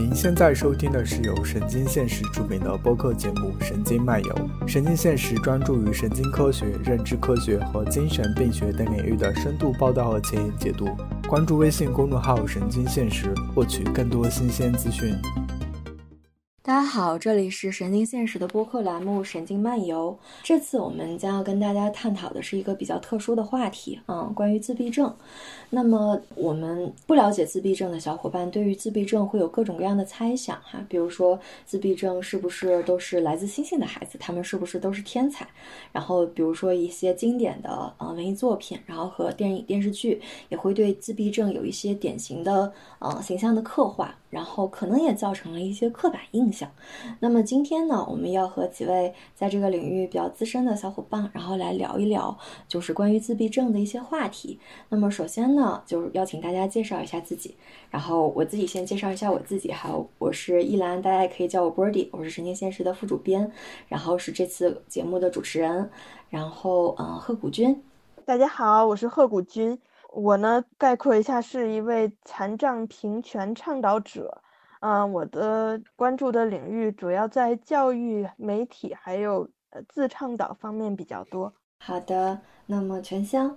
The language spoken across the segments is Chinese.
您现在收听的是由神经现实出品的播客节目《神经漫游》。神经现实专注于神经科学、认知科学和精神病学等领域的深度报道和前沿解读。关注微信公众号“神经现实”，获取更多新鲜资讯。大家好，这里是神经现实的播客栏目《神经漫游》。这次我们将要跟大家探讨的是一个比较特殊的话题，嗯，关于自闭症。那么，我们不了解自闭症的小伙伴，对于自闭症会有各种各样的猜想哈，比如说自闭症是不是都是来自星星的孩子，他们是不是都是天才？然后，比如说一些经典的呃文艺作品，然后和电影电视剧也会对自闭症有一些典型的呃形象的刻画，然后可能也造成了一些刻板印象。那么今天呢，我们要和几位在这个领域比较资深的小伙伴，然后来聊一聊，就是关于自闭症的一些话题。那么首先呢，就是邀请大家介绍一下自己，然后我自己先介绍一下我自己，还有我是依兰，大家也可以叫我 Birdy，我是神经现实的副主编，然后是这次节目的主持人，然后嗯，贺谷君，大家好，我是贺谷君，我呢概括一下是一位残障平权倡导者。嗯，我的关注的领域主要在教育、媒体还有呃自倡导方面比较多。好的，那么全香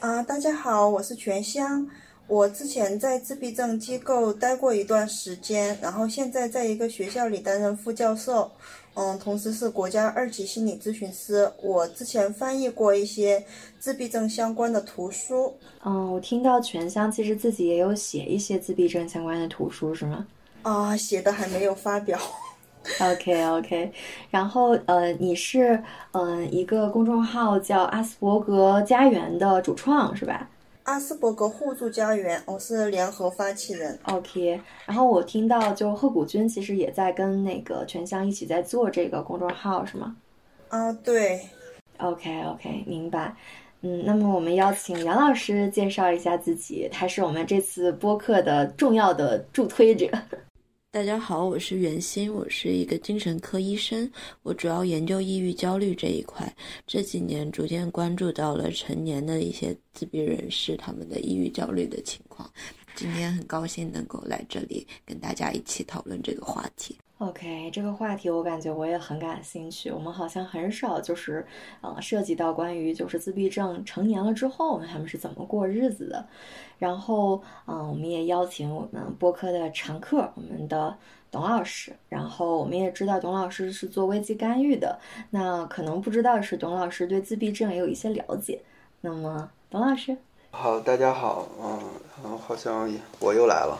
啊，大家好，我是全香。我之前在自闭症机构待过一段时间，然后现在在一个学校里担任副教授，嗯，同时是国家二级心理咨询师。我之前翻译过一些自闭症相关的图书。嗯，我听到全香其实自己也有写一些自闭症相关的图书，是吗？啊，写的还没有发表。OK OK，然后呃，你是嗯一个公众号叫阿斯伯格家园的主创是吧？阿斯伯格互助家园，我是联合发起人。OK，然后我听到就贺谷君其实也在跟那个全香一起在做这个公众号是吗？啊，对。OK OK，明白。嗯，那么我们邀请杨老师介绍一下自己，他是我们这次播客的重要的助推者。大家好，我是袁鑫，我是一个精神科医生，我主要研究抑郁焦虑这一块。这几年逐渐关注到了成年的一些自闭人士他们的抑郁焦虑的情况。今天很高兴能够来这里跟大家一起讨论这个话题。OK，这个话题我感觉我也很感兴趣。我们好像很少就是，呃，涉及到关于就是自闭症成年了之后他们是怎么过日子的。然后，嗯，我们也邀请我们播客的常客，我们的董老师。然后我们也知道董老师是做危机干预的。那可能不知道是董老师对自闭症也有一些了解。那么，董老师，好，大家好，嗯，好像我又来了。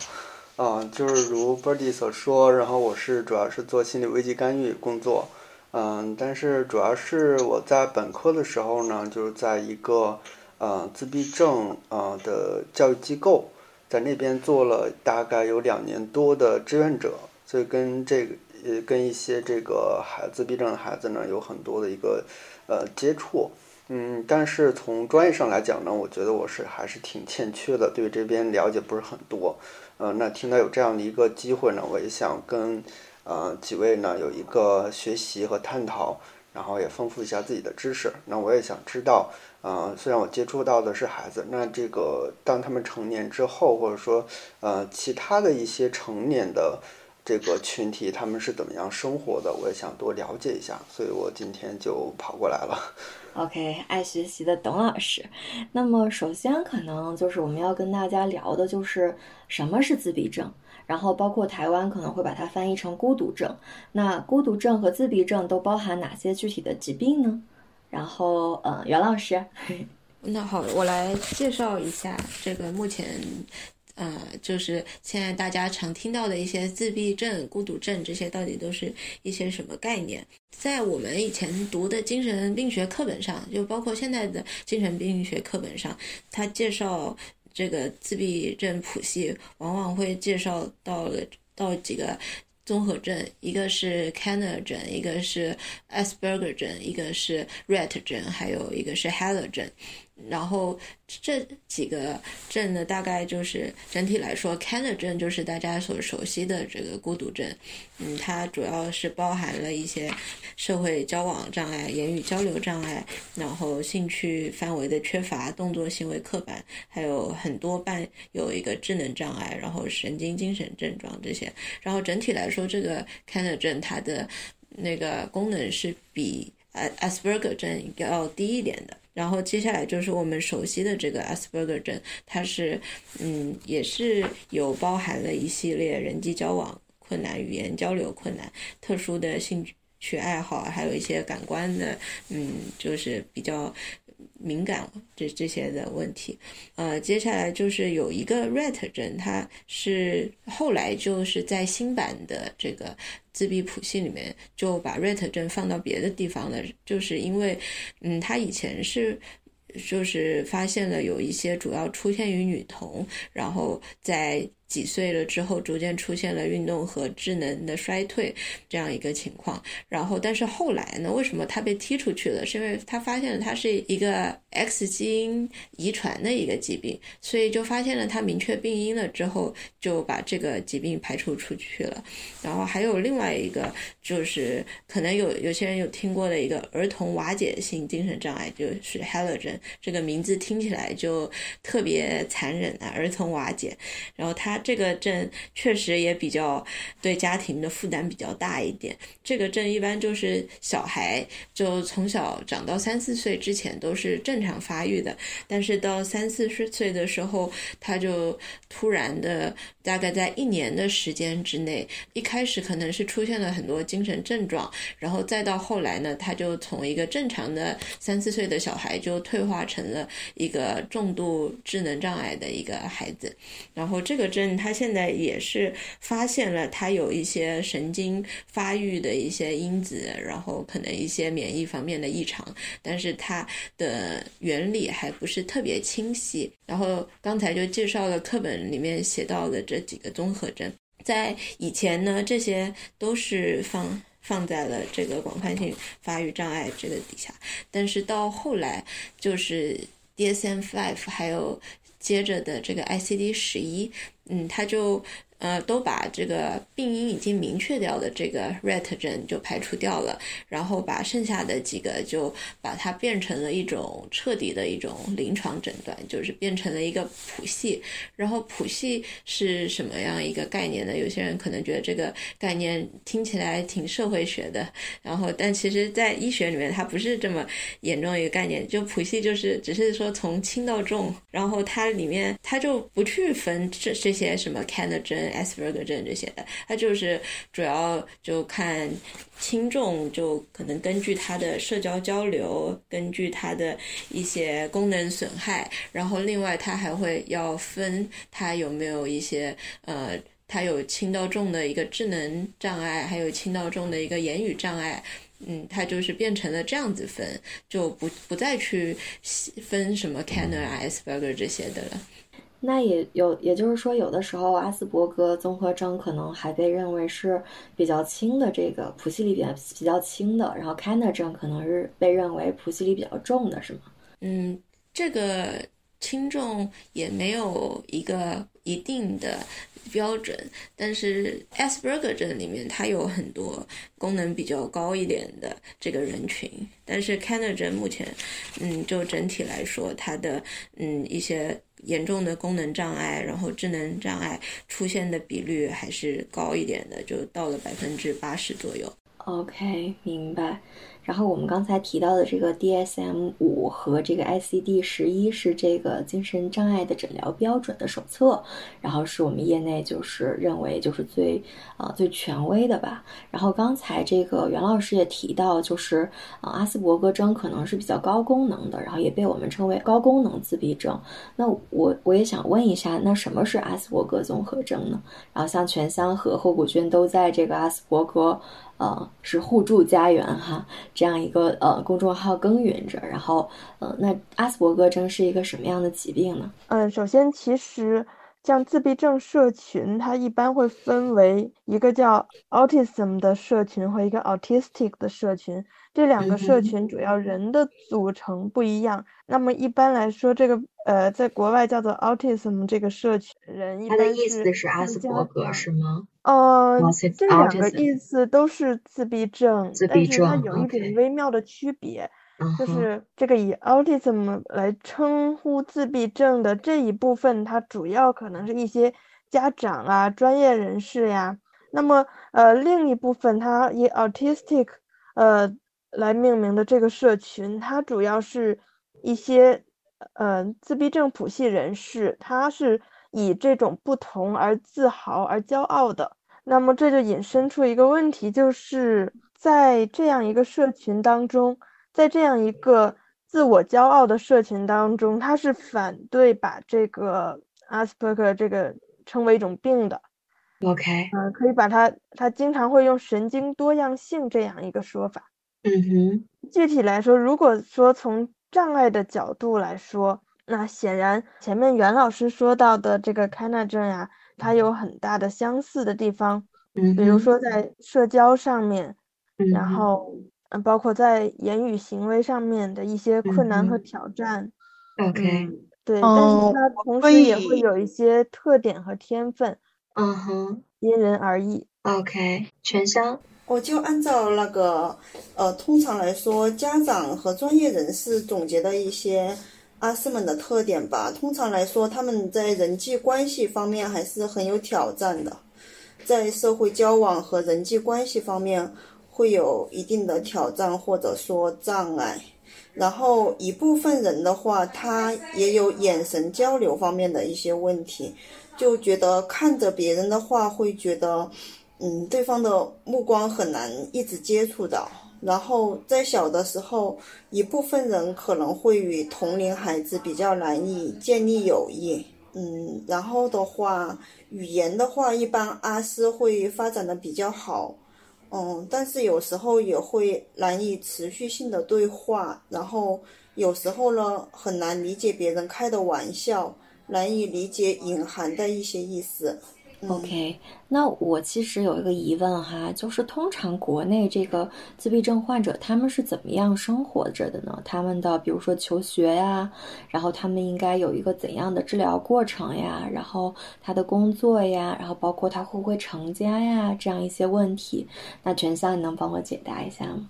啊，就是如 Birdy 所说，然后我是主要是做心理危机干预工作，嗯，但是主要是我在本科的时候呢，就是在一个呃自闭症呃的教育机构，在那边做了大概有两年多的志愿者，所以跟这个呃跟一些这个孩自闭症的孩子呢有很多的一个呃接触，嗯，但是从专业上来讲呢，我觉得我是还是挺欠缺的，对这边了解不是很多。呃，那听到有这样的一个机会呢，我也想跟呃几位呢有一个学习和探讨，然后也丰富一下自己的知识。那我也想知道，呃，虽然我接触到的是孩子，那这个当他们成年之后，或者说呃其他的一些成年的这个群体，他们是怎么样生活的，我也想多了解一下。所以我今天就跑过来了。OK，爱学习的董老师。那么，首先可能就是我们要跟大家聊的，就是什么是自闭症，然后包括台湾可能会把它翻译成孤独症。那孤独症和自闭症都包含哪些具体的疾病呢？然后，呃，袁老师。那好，我来介绍一下这个目前。呃，就是现在大家常听到的一些自闭症、孤独症，这些到底都是一些什么概念？在我们以前读的精神病学课本上，就包括现在的精神病学课本上，它介绍这个自闭症谱系，往往会介绍到了到几个综合症，一个是 Kanner 症，一个是 Asperger 症，一个是 Rett 症，还有一个是 Heller 症。然后这几个症呢，大概就是整体来说 c a n e r 症就是大家所熟悉的这个孤独症，嗯，它主要是包含了一些社会交往障碍、言语交流障碍，然后兴趣范围的缺乏、动作行为刻板，还有很多伴有一个智能障碍，然后神经精神症状这些。然后整体来说，这个 c a n e r 症它的那个功能是比呃 Asperger 症要低一点的。然后接下来就是我们熟悉的这个 Asperger 症，它是，嗯，也是有包含了一系列人际交往困难、语言交流困难、特殊的兴趣爱好，还有一些感官的，嗯，就是比较。敏感这这些的问题，呃，接下来就是有一个 Rat 症，它是后来就是在新版的这个自闭谱系里面就把 Rat 症放到别的地方了，就是因为，嗯，它以前是就是发现了有一些主要出现于女童，然后在。几岁了之后，逐渐出现了运动和智能的衰退这样一个情况。然后，但是后来呢？为什么他被踢出去了？是因为他发现了他是一个 X 基因遗传的一个疾病，所以就发现了他明确病因了之后，就把这个疾病排除出去了。然后还有另外一个，就是可能有有些人有听过的一个儿童瓦解性精神障碍，就是 Heller 症。这个名字听起来就特别残忍啊，儿童瓦解。然后他。这个症确实也比较对家庭的负担比较大一点。这个症一般就是小孩就从小长到三四岁之前都是正常发育的，但是到三四十岁的时候，他就突然的，大概在一年的时间之内，一开始可能是出现了很多精神症状，然后再到后来呢，他就从一个正常的三四岁的小孩就退化成了一个重度智能障碍的一个孩子。然后这个症。他现在也是发现了他有一些神经发育的一些因子，然后可能一些免疫方面的异常，但是他的原理还不是特别清晰。然后刚才就介绍了课本里面写到的这几个综合症，在以前呢，这些都是放放在了这个广泛性发育障碍这个底下，但是到后来就是 DSM-5 还有接着的这个 ICD 十一。嗯，它就。呃，都把这个病因已经明确掉的这个 Rat 症就排除掉了，然后把剩下的几个就把它变成了一种彻底的一种临床诊断，就是变成了一个谱系。然后谱系是什么样一个概念呢？有些人可能觉得这个概念听起来挺社会学的，然后但其实在医学里面它不是这么严重一个概念。就谱系就是只是说从轻到重，然后它里面它就不去分这这些什么 c S. Berger 症这些的，它就是主要就看轻重，就可能根据他的社交交流，根据他的一些功能损害，然后另外他还会要分他有没有一些呃，他有轻到重的一个智能障碍，还有轻到重的一个言语障碍，嗯，他就是变成了这样子分，就不不再去分什么 Canner、Asperger 这些的了。那也有，也就是说，有的时候阿斯伯格综合症可能还被认为是比较轻的，这个谱系里边比较轻的，然后 k a n e r 症可能是被认为谱系里比较重的，是吗？嗯，这个轻重也没有一个一定的。标准，但是 Asperger 症里面它有很多功能比较高一点的这个人群，但是 c a n e r 症目前，嗯，就整体来说，它的嗯一些严重的功能障碍，然后智能障碍出现的比率还是高一点的，就到了百分之八十左右。OK，明白。然后我们刚才提到的这个 DSM 五和这个 ICD 十一是这个精神障碍的诊疗标准的手册，然后是我们业内就是认为就是最啊最权威的吧。然后刚才这个袁老师也提到，就是啊阿斯伯格症可能是比较高功能的，然后也被我们称为高功能自闭症。那我我也想问一下，那什么是阿斯伯格综合征呢？然后像全香和贺谷君都在这个阿斯伯格。呃，是互助家园哈，这样一个呃公众号耕耘着。然后，呃，那阿斯伯格症是一个什么样的疾病呢？嗯，首先，其实像自闭症社群，它一般会分为一个叫 autism 的社群和一个 autistic 的社群。这两个社群主要人的组成不一样。那么一般来说，这个呃，在国外叫做 autism 这个社群人，他的意思是阿斯伯格是吗？呃，这两个意思都是自闭症，但是它有一点微妙的区别。就是这个以 autism 来称呼自闭症的这一部分，它主要可能是一些家长啊、专业人士呀。那么，呃，另一部分它以 autistic 呃来命名的这个社群，它主要是一些呃自闭症谱系人士，他是以这种不同而自豪而骄傲的。那么这就引申出一个问题，就是在这样一个社群当中。在这样一个自我骄傲的社群当中，他是反对把这个阿斯伯格这个称为一种病的。OK，嗯，可以把它，他经常会用神经多样性这样一个说法。嗯哼，具体来说，如果说从障碍的角度来说，那显然前面袁老师说到的这个开纳症呀，它有很大的相似的地方。嗯，比如说在社交上面，嗯然后。嗯，包括在言语行为上面的一些困难和挑战。OK，对，但是它同时也会有一些特点和天分。嗯哼，因人而异。OK，全香。我就按照那个，呃，通常来说，家长和专业人士总结的一些阿斯们的特点吧。通常来说，他们在人际关系方面还是很有挑战的，在社会交往和人际关系方面。会有一定的挑战或者说障碍，然后一部分人的话，他也有眼神交流方面的一些问题，就觉得看着别人的话，会觉得，嗯，对方的目光很难一直接触到。然后在小的时候，一部分人可能会与同龄孩子比较难以建立友谊，嗯，然后的话，语言的话，一般阿斯会发展的比较好。嗯，但是有时候也会难以持续性的对话，然后有时候呢很难理解别人开的玩笑，难以理解隐含的一些意思。OK，那我其实有一个疑问哈，就是通常国内这个自闭症患者他们是怎么样生活着的呢？他们的比如说求学呀，然后他们应该有一个怎样的治疗过程呀？然后他的工作呀，然后包括他会不会成家呀？这样一些问题，那全香你能帮我解答一下吗？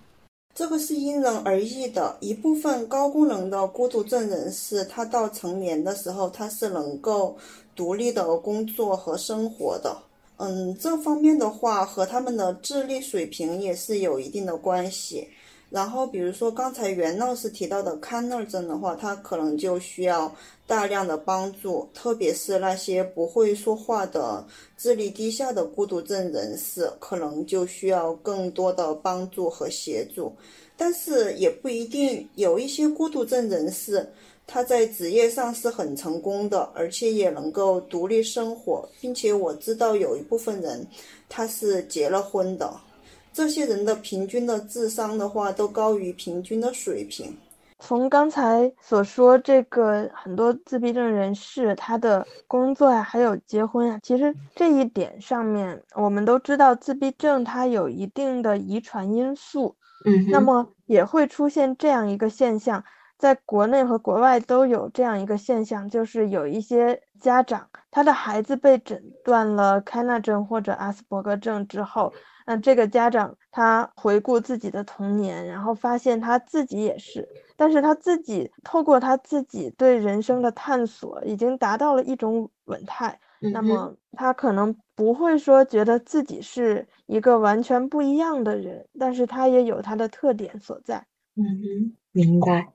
这个是因人而异的，一部分高功能的孤独症人士，他到成年的时候，他是能够。独立的工作和生活的，嗯，这方面的话和他们的智力水平也是有一定的关系。然后，比如说刚才袁老师提到的康乐症的话，他可能就需要大量的帮助，特别是那些不会说话的、智力低下的孤独症人士，可能就需要更多的帮助和协助。但是也不一定，有一些孤独症人士。他在职业上是很成功的，而且也能够独立生活，并且我知道有一部分人他是结了婚的。这些人的平均的智商的话，都高于平均的水平。从刚才所说，这个很多自闭症人士他的工作呀，还有结婚呀，其实这一点上面，我们都知道自闭症它有一定的遗传因素，嗯，那么也会出现这样一个现象。在国内和国外都有这样一个现象，就是有一些家长，他的孩子被诊断了开纳症或者阿斯伯格症之后，那这个家长他回顾自己的童年，然后发现他自己也是，但是他自己透过他自己对人生的探索，已经达到了一种稳态，那么他可能不会说觉得自己是一个完全不一样的人，但是他也有他的特点所在。嗯哼。明白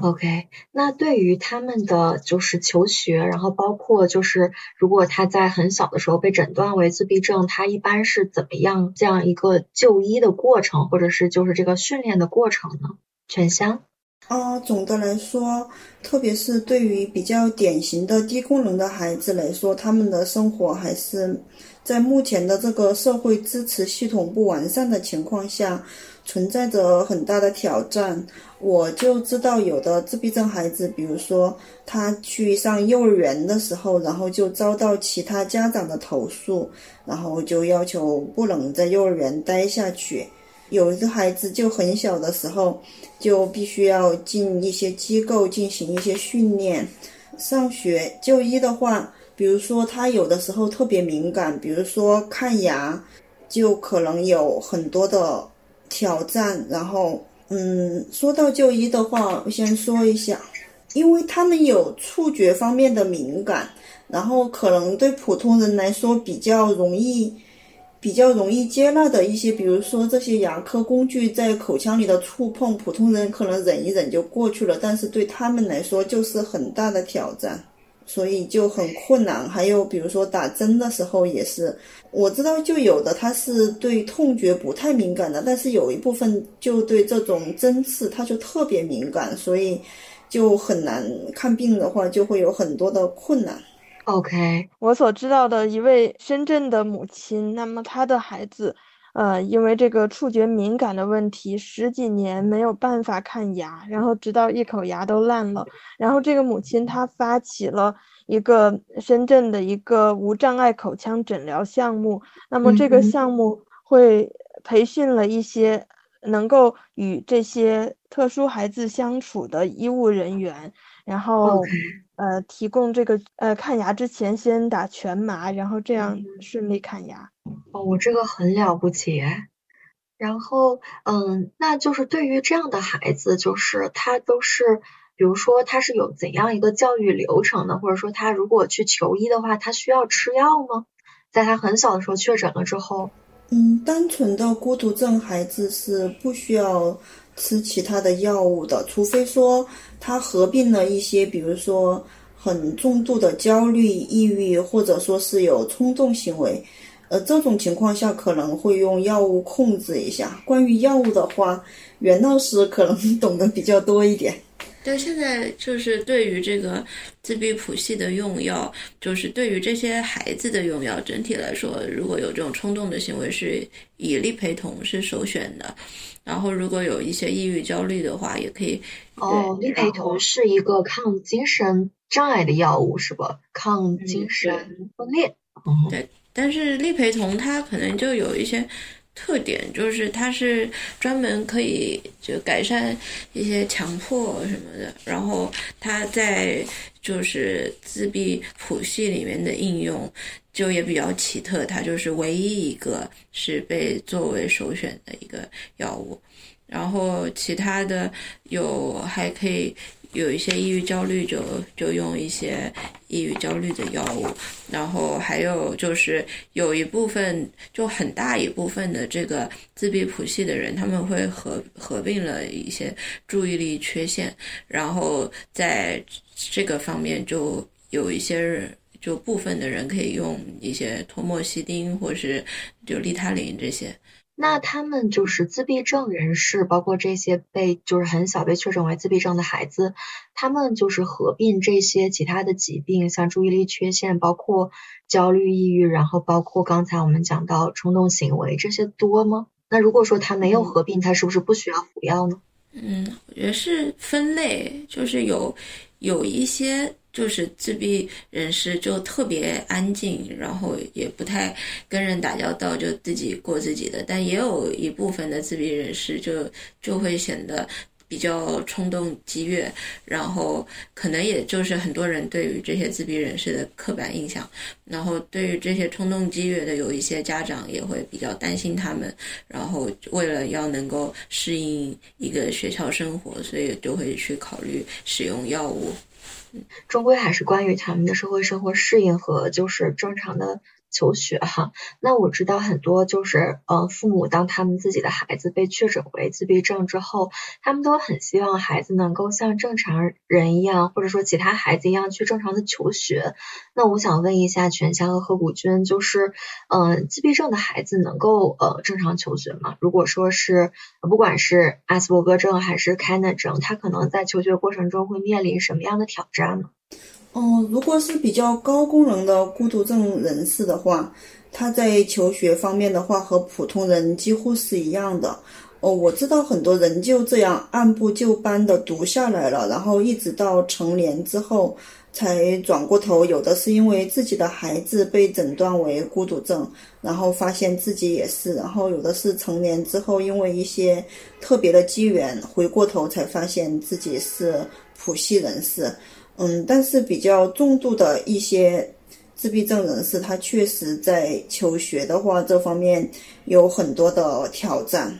，OK。那对于他们的就是求学，然后包括就是如果他在很小的时候被诊断为自闭症，他一般是怎么样这样一个就医的过程，或者是就是这个训练的过程呢？全香。啊，总的来说，特别是对于比较典型的低功能的孩子来说，他们的生活还是在目前的这个社会支持系统不完善的情况下，存在着很大的挑战。我就知道有的自闭症孩子，比如说他去上幼儿园的时候，然后就遭到其他家长的投诉，然后就要求不能在幼儿园待下去。有的孩子就很小的时候，就必须要进一些机构进行一些训练。上学就医的话，比如说他有的时候特别敏感，比如说看牙，就可能有很多的挑战。然后，嗯，说到就医的话，我先说一下，因为他们有触觉方面的敏感，然后可能对普通人来说比较容易。比较容易接纳的一些，比如说这些牙科工具在口腔里的触碰，普通人可能忍一忍就过去了，但是对他们来说就是很大的挑战，所以就很困难。还有比如说打针的时候也是，我知道就有的他是对痛觉不太敏感的，但是有一部分就对这种针刺他就特别敏感，所以就很难看病的话就会有很多的困难。OK，我所知道的一位深圳的母亲，那么她的孩子，呃，因为这个触觉敏感的问题，十几年没有办法看牙，然后直到一口牙都烂了。然后这个母亲她发起了一个深圳的一个无障碍口腔诊疗项目，那么这个项目会培训了一些能够与这些特殊孩子相处的医务人员，然后。呃，提供这个呃，看牙之前先打全麻，然后这样顺利看牙。哦，我这个很了不起。然后，嗯，那就是对于这样的孩子，就是他都是，比如说他是有怎样一个教育流程的，或者说他如果去求医的话，他需要吃药吗？在他很小的时候确诊了之后？嗯，单纯的孤独症孩子是不需要。吃其他的药物的，除非说他合并了一些，比如说很重度的焦虑、抑郁，或者说是有冲动行为，呃，这种情况下可能会用药物控制一下。关于药物的话，袁老师可能懂得比较多一点。对，现在就是对于这个自闭谱系的用药，就是对于这些孩子的用药，整体来说，如果有这种冲动的行为，是以利陪同是首选的。然后，如果有一些抑郁、焦虑的话，也可以。哦，利陪同是一个抗精神障碍的药物，是吧？抗精神分裂。对，但是利陪同它可能就有一些。特点就是它是专门可以就改善一些强迫什么的，然后它在就是自闭谱系里面的应用就也比较奇特，它就是唯一一个是被作为首选的一个药物，然后其他的有还可以。有一些抑郁焦虑，就就用一些抑郁焦虑的药物，然后还有就是有一部分，就很大一部分的这个自闭谱系的人，他们会合合并了一些注意力缺陷，然后在这个方面就有一些人，就部分的人可以用一些托莫西丁或是就利他林这些。那他们就是自闭症人士，包括这些被就是很小被确诊为自闭症的孩子，他们就是合并这些其他的疾病，像注意力缺陷，包括焦虑、抑郁，然后包括刚才我们讲到冲动行为，这些多吗？那如果说他没有合并，他是不是不需要服药呢？嗯，我觉得是分类，就是有有一些。就是自闭人士就特别安静，然后也不太跟人打交道，就自己过自己的。但也有一部分的自闭人士就就会显得比较冲动激越，然后可能也就是很多人对于这些自闭人士的刻板印象。然后对于这些冲动激越的，有一些家长也会比较担心他们，然后为了要能够适应一个学校生活，所以就会去考虑使用药物。终归还是关于他们的社会生活适应和就是正常的。求学哈，那我知道很多就是呃父母当他们自己的孩子被确诊为自闭症之后，他们都很希望孩子能够像正常人一样，或者说其他孩子一样去正常的求学。那我想问一下全香和何谷君，就是嗯自闭症的孩子能够呃正常求学吗？如果说是不管是阿斯伯格症还是凯纳症，他可能在求学过程中会面临什么样的挑战呢？哦，如果是比较高功能的孤独症人士的话，他在求学方面的话和普通人几乎是一样的。哦，我知道很多人就这样按部就班的读下来了，然后一直到成年之后才转过头。有的是因为自己的孩子被诊断为孤独症，然后发现自己也是；然后有的是成年之后因为一些特别的机缘回过头才发现自己是谱系人士。嗯，但是比较重度的一些自闭症人士，他确实在求学的话这方面有很多的挑战。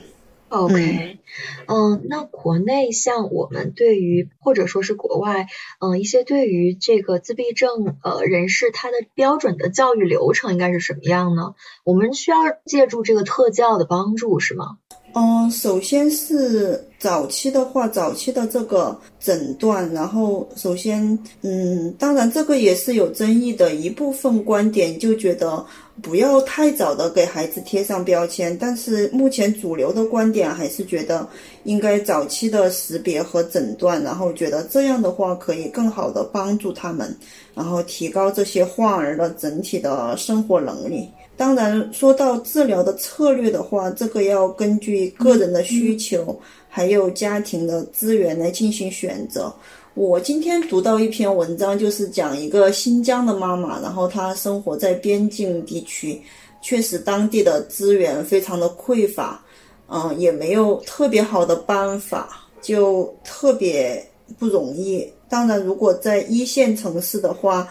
OK，嗯，那国内像我们对于或者说是国外，嗯，一些对于这个自闭症呃人士他的标准的教育流程应该是什么样呢？我们需要借助这个特教的帮助是吗？嗯，首先是早期的话，早期的这个诊断，然后首先，嗯，当然这个也是有争议的，一部分观点就觉得不要太早的给孩子贴上标签，但是目前主流的观点还是觉得应该早期的识别和诊断，然后觉得这样的话可以更好的帮助他们，然后提高这些患儿的整体的生活能力。当然，说到治疗的策略的话，这个要根据个人的需求，还有家庭的资源来进行选择。我今天读到一篇文章，就是讲一个新疆的妈妈，然后她生活在边境地区，确实当地的资源非常的匮乏，嗯，也没有特别好的办法，就特别不容易。当然，如果在一线城市的话，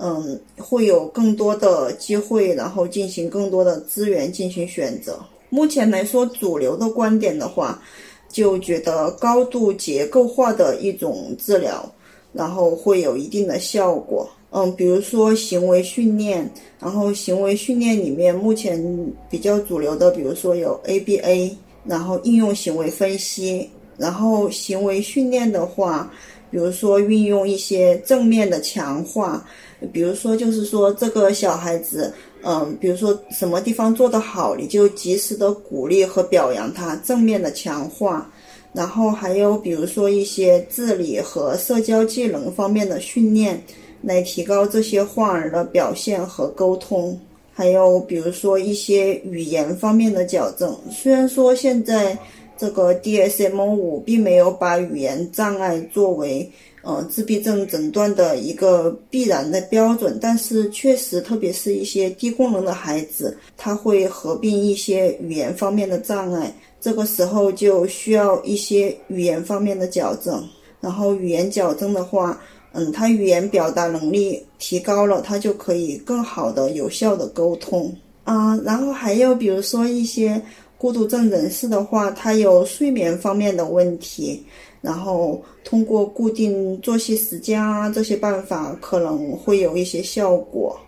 嗯，会有更多的机会，然后进行更多的资源进行选择。目前来说，主流的观点的话，就觉得高度结构化的一种治疗，然后会有一定的效果。嗯，比如说行为训练，然后行为训练里面目前比较主流的，比如说有 ABA，然后应用行为分析，然后行为训练的话，比如说运用一些正面的强化。比如说，就是说这个小孩子，嗯，比如说什么地方做得好，你就及时的鼓励和表扬他，正面的强化。然后还有比如说一些自理和社交技能方面的训练，来提高这些患儿的表现和沟通。还有比如说一些语言方面的矫正。虽然说现在这个 DSM 五并没有把语言障碍作为。呃，自闭症诊断的一个必然的标准，但是确实，特别是一些低功能的孩子，他会合并一些语言方面的障碍，这个时候就需要一些语言方面的矫正。然后语言矫正的话，嗯，他语言表达能力提高了，他就可以更好的、有效的沟通啊。然后还有比如说一些孤独症人士的话，他有睡眠方面的问题。然后通过固定作息时间啊这些办法可能会有一些效果，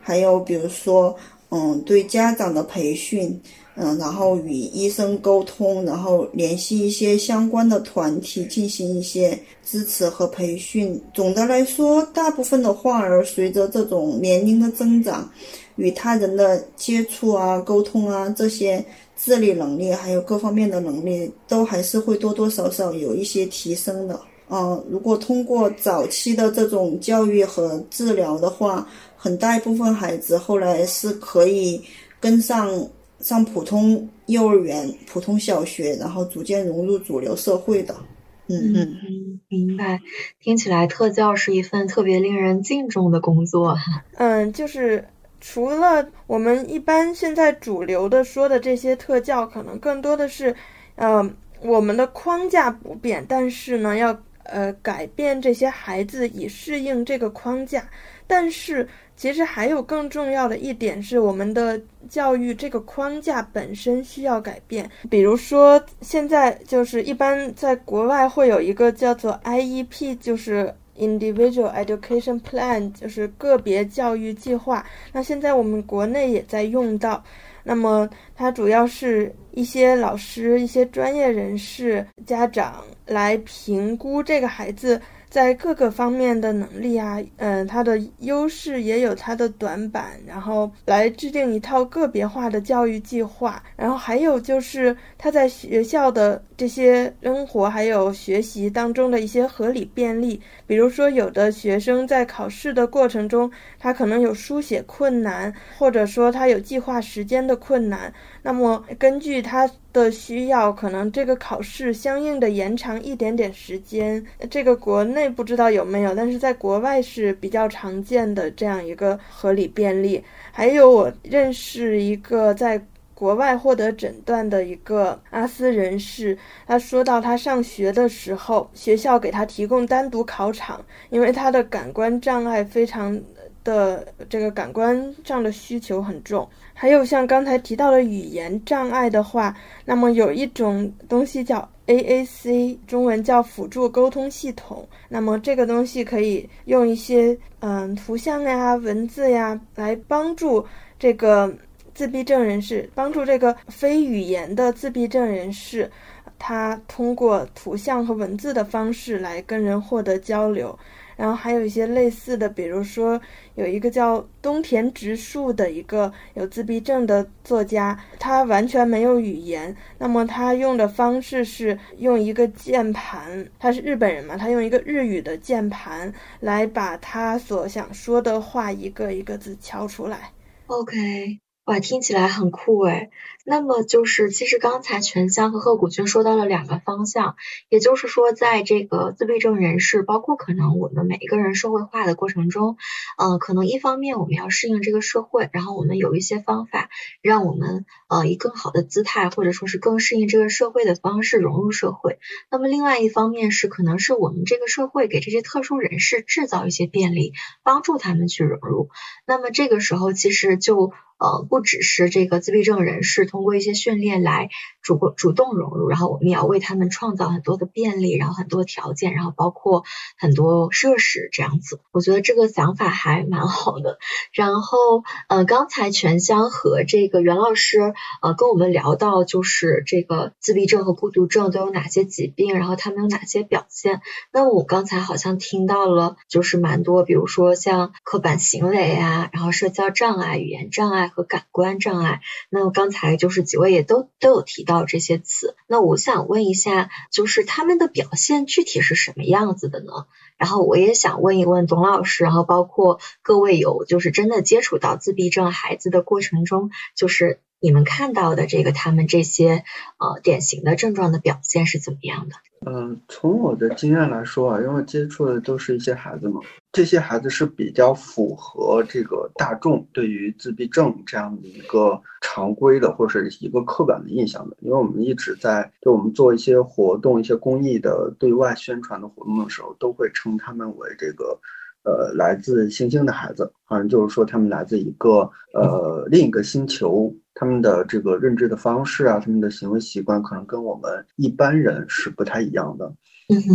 还有比如说，嗯，对家长的培训，嗯，然后与医生沟通，然后联系一些相关的团体进行一些支持和培训。总的来说，大部分的患儿随着这种年龄的增长，与他人的接触啊、沟通啊这些。自理能力还有各方面的能力，都还是会多多少少有一些提升的。嗯，如果通过早期的这种教育和治疗的话，很大一部分孩子后来是可以跟上上普通幼儿园、普通小学，然后逐渐融入主流社会的。嗯嗯嗯，明白。听起来特教是一份特别令人敬重的工作。嗯，就是。除了我们一般现在主流的说的这些特教，可能更多的是，呃，我们的框架不变，但是呢，要呃改变这些孩子以适应这个框架。但是其实还有更重要的一点是，我们的教育这个框架本身需要改变。比如说，现在就是一般在国外会有一个叫做 IEP，就是。Individual Education Plan 就是个别教育计划，那现在我们国内也在用到。那么它主要是一些老师、一些专业人士、家长来评估这个孩子在各个方面的能力啊，嗯，他的优势也有他的短板，然后来制定一套个别化的教育计划。然后还有就是他在学校的这些生活还有学习当中的一些合理便利，比如说有的学生在考试的过程中，他可能有书写困难，或者说他有计划时间的困难。那么根据他的需要，可能这个考试相应的延长一点点时间。这个国内不知道有没有，但是在国外是比较常见的这样一个合理便利。还有我认识一个在国外获得诊断的一个阿斯人士，他说到他上学的时候，学校给他提供单独考场，因为他的感官障碍非常的这个感官上的需求很重。还有像刚才提到的语言障碍的话，那么有一种东西叫 AAC，中文叫辅助沟通系统。那么这个东西可以用一些嗯图像呀、文字呀来帮助这个自闭症人士，帮助这个非语言的自闭症人士，他通过图像和文字的方式来跟人获得交流。然后还有一些类似的，比如说有一个叫东田直树的一个有自闭症的作家，他完全没有语言，那么他用的方式是用一个键盘，他是日本人嘛，他用一个日语的键盘来把他所想说的话一个一个字敲出来。OK。哇，听起来很酷诶。那么就是，其实刚才全香和贺古君说到了两个方向，也就是说，在这个自闭症人士，包括可能我们每一个人社会化的过程中，呃，可能一方面我们要适应这个社会，然后我们有一些方法，让我们呃以更好的姿态，或者说是更适应这个社会的方式融入社会。那么另外一方面是，可能是我们这个社会给这些特殊人士制造一些便利，帮助他们去融入。那么这个时候，其实就。呃，不只是这个自闭症人士同通过一些训练来主主动融入，然后我们也要为他们创造很多的便利，然后很多条件，然后包括很多设施这样子。我觉得这个想法还蛮好的。然后呃，刚才全香和这个袁老师呃跟我们聊到，就是这个自闭症和孤独症都有哪些疾病，然后他们有哪些表现。那我刚才好像听到了，就是蛮多，比如说像刻板行为啊，然后社交障碍、语言障碍。和感官障碍，那我刚才就是几位也都都有提到这些词。那我想问一下，就是他们的表现具体是什么样子的呢？然后我也想问一问董老师，然后包括各位有就是真的接触到自闭症孩子的过程中，就是你们看到的这个他们这些呃典型的症状的表现是怎么样的？嗯，从我的经验来说啊，因为接触的都是一些孩子嘛，这些孩子是比较符合这个大众对于自闭症这样的一个常规的或者是一个刻板的印象的。因为我们一直在就我们做一些活动、一些公益的对外宣传的活动的时候，都会称他们为这个呃来自星星的孩子，好像就是说他们来自一个呃另一个星球。他们的这个认知的方式啊，他们的行为习惯可能跟我们一般人是不太一样的。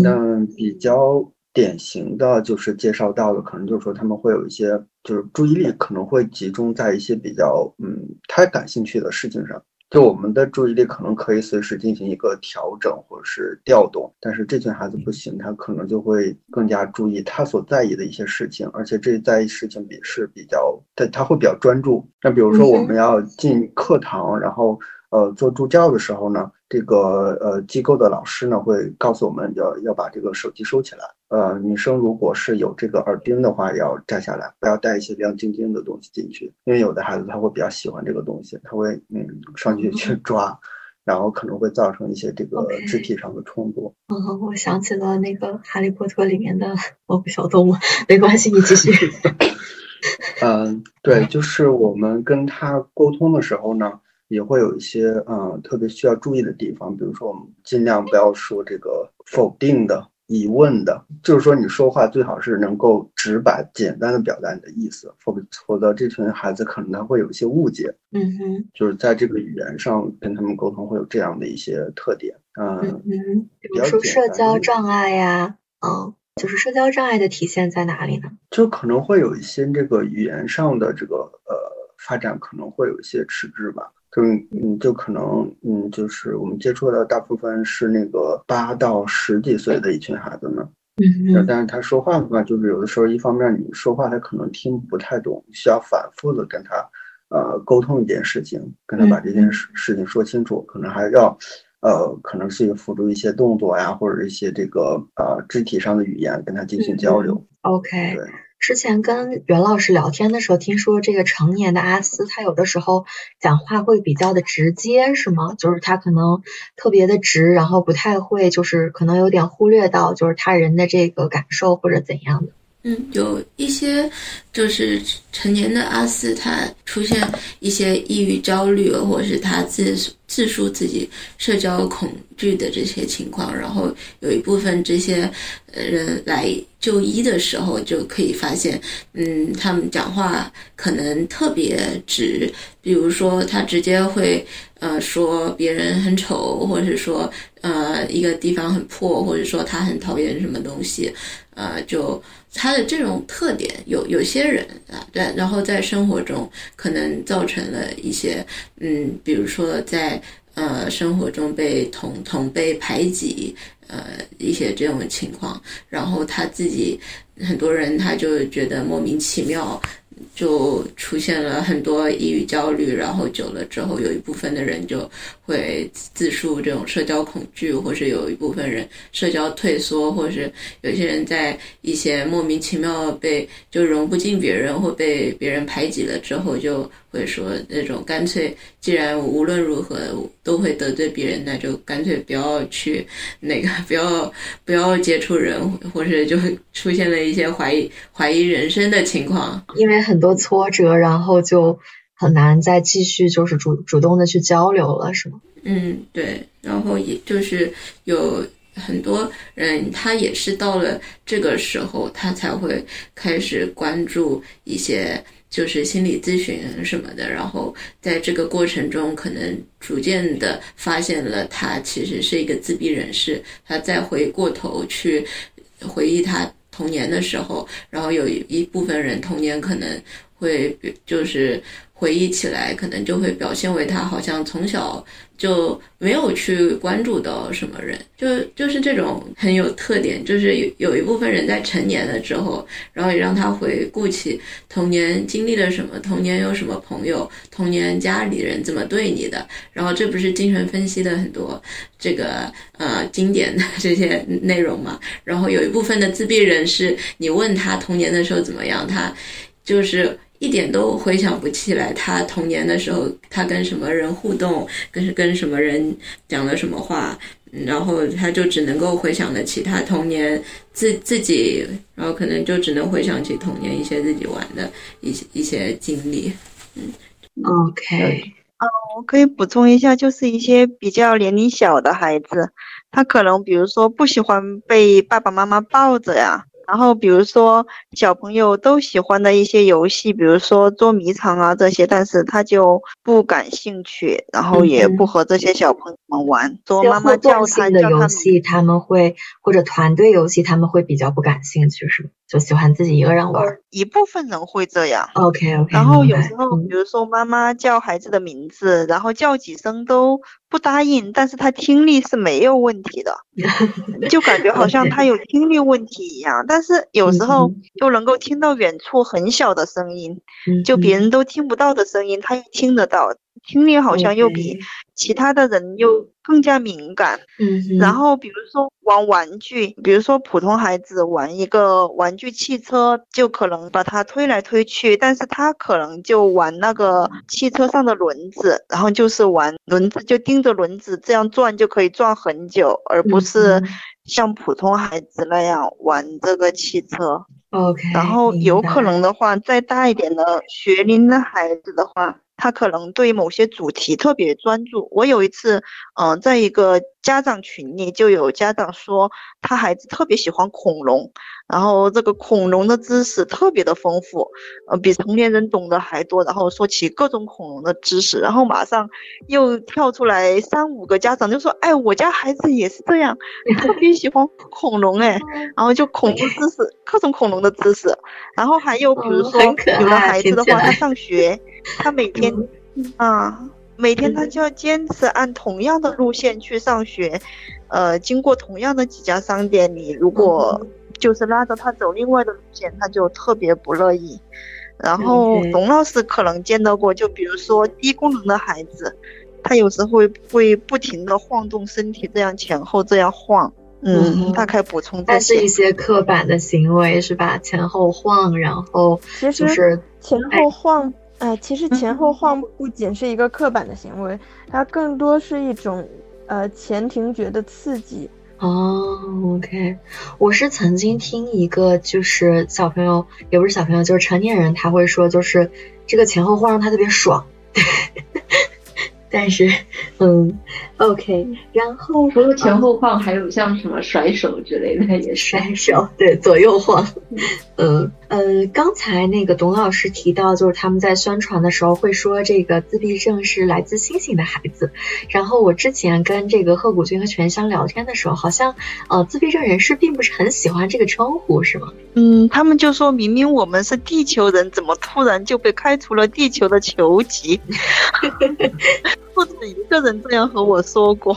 那比较典型的就是介绍到的，可能就是说他们会有一些，就是注意力可能会集中在一些比较嗯他感兴趣的事情上。就我们的注意力可能可以随时进行一个调整或者是调动，但是这群孩子不行，他可能就会更加注意他所在意的一些事情，而且这在意事情比是比较，他他会比较专注。那比如说我们要进课堂，然后。呃，做助教的时候呢，这个呃机构的老师呢会告诉我们要要把这个手机收起来。呃，女生如果是有这个耳钉的话，要摘下来，不要带一些亮晶晶的东西进去，因为有的孩子他会比较喜欢这个东西，他会嗯上去去抓，然后可能会造成一些这个肢体上的冲突。嗯，我想起了那个《哈利波特》里面的某个小动物，没关系，你继续。嗯，对，就是我们跟他沟通的时候呢。也会有一些嗯特别需要注意的地方，比如说我们尽量不要说这个否定的、疑问的，就是说你说话最好是能够直白、简单的表达你的意思，否否则这群孩子可能他会有一些误解。嗯哼，就是在这个语言上跟他们沟通会有这样的一些特点。嗯嗯，比如说社交障碍呀，嗯，就是社交障碍的体现在哪里呢？就可能会有一些这个语言上的这个呃发展可能会有一些迟滞吧。就嗯，就可能嗯，就是我们接触的大部分是那个八到十几岁的一群孩子们，嗯但是他说话的话，就是有的时候一方面你说话他可能听不太懂，需要反复的跟他呃沟通一件事情，跟他把这件事事情说清楚，可能还要呃可能是辅助一些动作呀，或者一些这个呃肢体上的语言跟他进行交流。OK，对。之前跟袁老师聊天的时候，听说这个成年的阿斯，他有的时候讲话会比较的直接，是吗？就是他可能特别的直，然后不太会，就是可能有点忽略到就是他人的这个感受或者怎样的。嗯，有一些就是成年的阿斯，他出现一些抑郁、焦虑，或者是他自自述自己社交恐惧的这些情况，然后有一部分这些人来就医的时候，就可以发现，嗯，他们讲话可能特别直，比如说他直接会呃说别人很丑，或者是说呃一个地方很破，或者说他很讨厌什么东西，呃就。他的这种特点，有有些人啊，对，然后在生活中可能造成了一些，嗯，比如说在呃生活中被同同辈排挤，呃一些这种情况，然后他自己很多人他就觉得莫名其妙，就出现了很多抑郁焦虑，然后久了之后，有一部分的人就会自述这种社交恐惧，或是有一部分人社交退缩，或是有些人在一些莫名其妙被就融不进别人或被别人排挤了之后，就会说那种干脆，既然无论如何都会得罪别人，那就干脆不要去那个 不要不要接触人，或者就出现了一些怀疑怀疑人生的情况，因为很多挫折，然后就很难再继续就是主主动的去交流了，是吗？嗯，对，然后也就是有很多人，他也是到了这个时候，他才会开始关注一些就是心理咨询什么的，然后在这个过程中，可能逐渐的发现了他其实是一个自闭人士，他再回过头去回忆他童年的时候，然后有一部分人童年可能会就是回忆起来，可能就会表现为他好像从小就没有去关注到什么人，就就是这种很有特点，就是有有一部分人在成年了之后，然后也让他回顾起童年经历了什么，童年有什么朋友，童年家里人怎么对你的，然后这不是精神分析的很多这个呃经典的 这些内容嘛，然后有一部分的自闭人是你问他童年的时候怎么样，他就是。一点都回想不起来，他童年的时候，他跟什么人互动，跟跟什么人讲了什么话，然后他就只能够回想得起他童年自自己，然后可能就只能回想起童年一些自己玩的一些一些经历。嗯，OK，嗯，我可以补充一下，就是一些比较年龄小的孩子，他可能比如说不喜欢被爸爸妈妈抱着呀。然后，比如说小朋友都喜欢的一些游戏，比如说捉迷藏啊这些，但是他就不感兴趣，然后也不和这些小朋友们玩。捉妈妈叫他的游戏，他们会或者团队游戏，他们会比较不感兴趣，是吗？就喜欢自己一个人玩。一部分人会这样。OK OK。然后有时候，比如说妈妈叫孩子的名字，然后叫几声都不答应，但是他听力是没有问题的，就感觉好像他有听力问题一样。但是有时候又能够听到远处很小的声音，就别人都听不到的声音，他又听得到。听力好像又比其他的人又更加敏感。嗯，然后比如说玩玩具，比如说普通孩子玩一个玩具汽车，就可能把它推来推去，但是他可能就玩那个汽车上的轮子，然后就是玩轮子，就盯着轮子这样转就可以转很久，而不是像普通孩子那样玩这个汽车。OK。然后有可能的话，再大一点的学龄的孩子的话。他可能对某些主题特别专注。我有一次，嗯、呃，在一个家长群里，就有家长说他孩子特别喜欢恐龙，然后这个恐龙的知识特别的丰富，呃，比成年人懂得还多。然后说起各种恐龙的知识，然后马上又跳出来三五个家长就说：“哎，我家孩子也是这样，特别喜欢恐龙哎。”然后就恐龙知识，各种恐龙的知识。然后还有比如说有的孩子的话，他上学。他每天，啊，每天他就要坚持按同样的路线去上学，呃，经过同样的几家商店。你如果就是拉着他走另外的路线，他就特别不乐意。然后董老师可能见到过，就比如说低功能的孩子，他有时候会会不停的晃动身体，这样前后这样晃。嗯，大概补充这些。是一些刻板的行为是吧？前后晃，然后就是前后晃，哎，其实前后晃不仅是一个刻板的行为，它更多是一种呃前庭觉的刺激。哦，OK，我是曾经听一个就是小朋友，也不是小朋友，就是成年人，他会说，就是这个前后晃让他特别爽。但是，嗯，OK，然后除了前后晃，还有像什么甩手之类的，也甩手，对，左右晃，嗯。呃，刚才那个董老师提到，就是他们在宣传的时候会说这个自闭症是来自星星的孩子。然后我之前跟这个贺谷君和全香聊天的时候，好像呃自闭症人士并不是很喜欢这个称呼，是吗？嗯，他们就说明明我们是地球人，怎么突然就被开除了地球的球籍？不止一个人这样和我说过。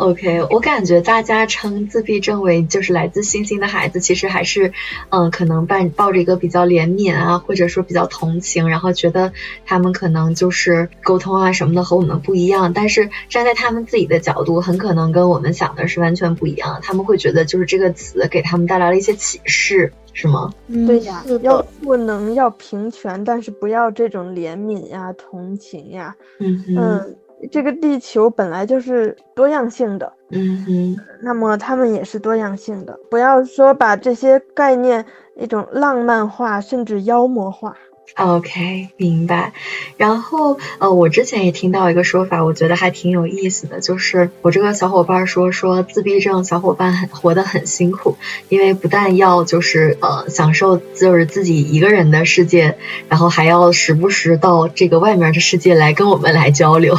OK，我感觉大家称自闭症为就是来自星星的孩子，其实还是，嗯，可能抱抱着一个比较怜悯啊，或者说比较同情，然后觉得他们可能就是沟通啊什么的和我们不一样。但是站在他们自己的角度，很可能跟我们想的是完全不一样。他们会觉得就是这个词给他们带来了一些启示，是吗？对呀，要不能要平权，但是不要这种怜悯呀、同情呀。嗯嗯。这个地球本来就是多样性的，嗯哼，那么他们也是多样性的。不要说把这些概念一种浪漫化，甚至妖魔化。OK，明白。然后，呃，我之前也听到一个说法，我觉得还挺有意思的，就是我这个小伙伴说，说自闭症小伙伴很活得很辛苦，因为不但要就是呃享受就是自己一个人的世界，然后还要时不时到这个外面的世界来跟我们来交流。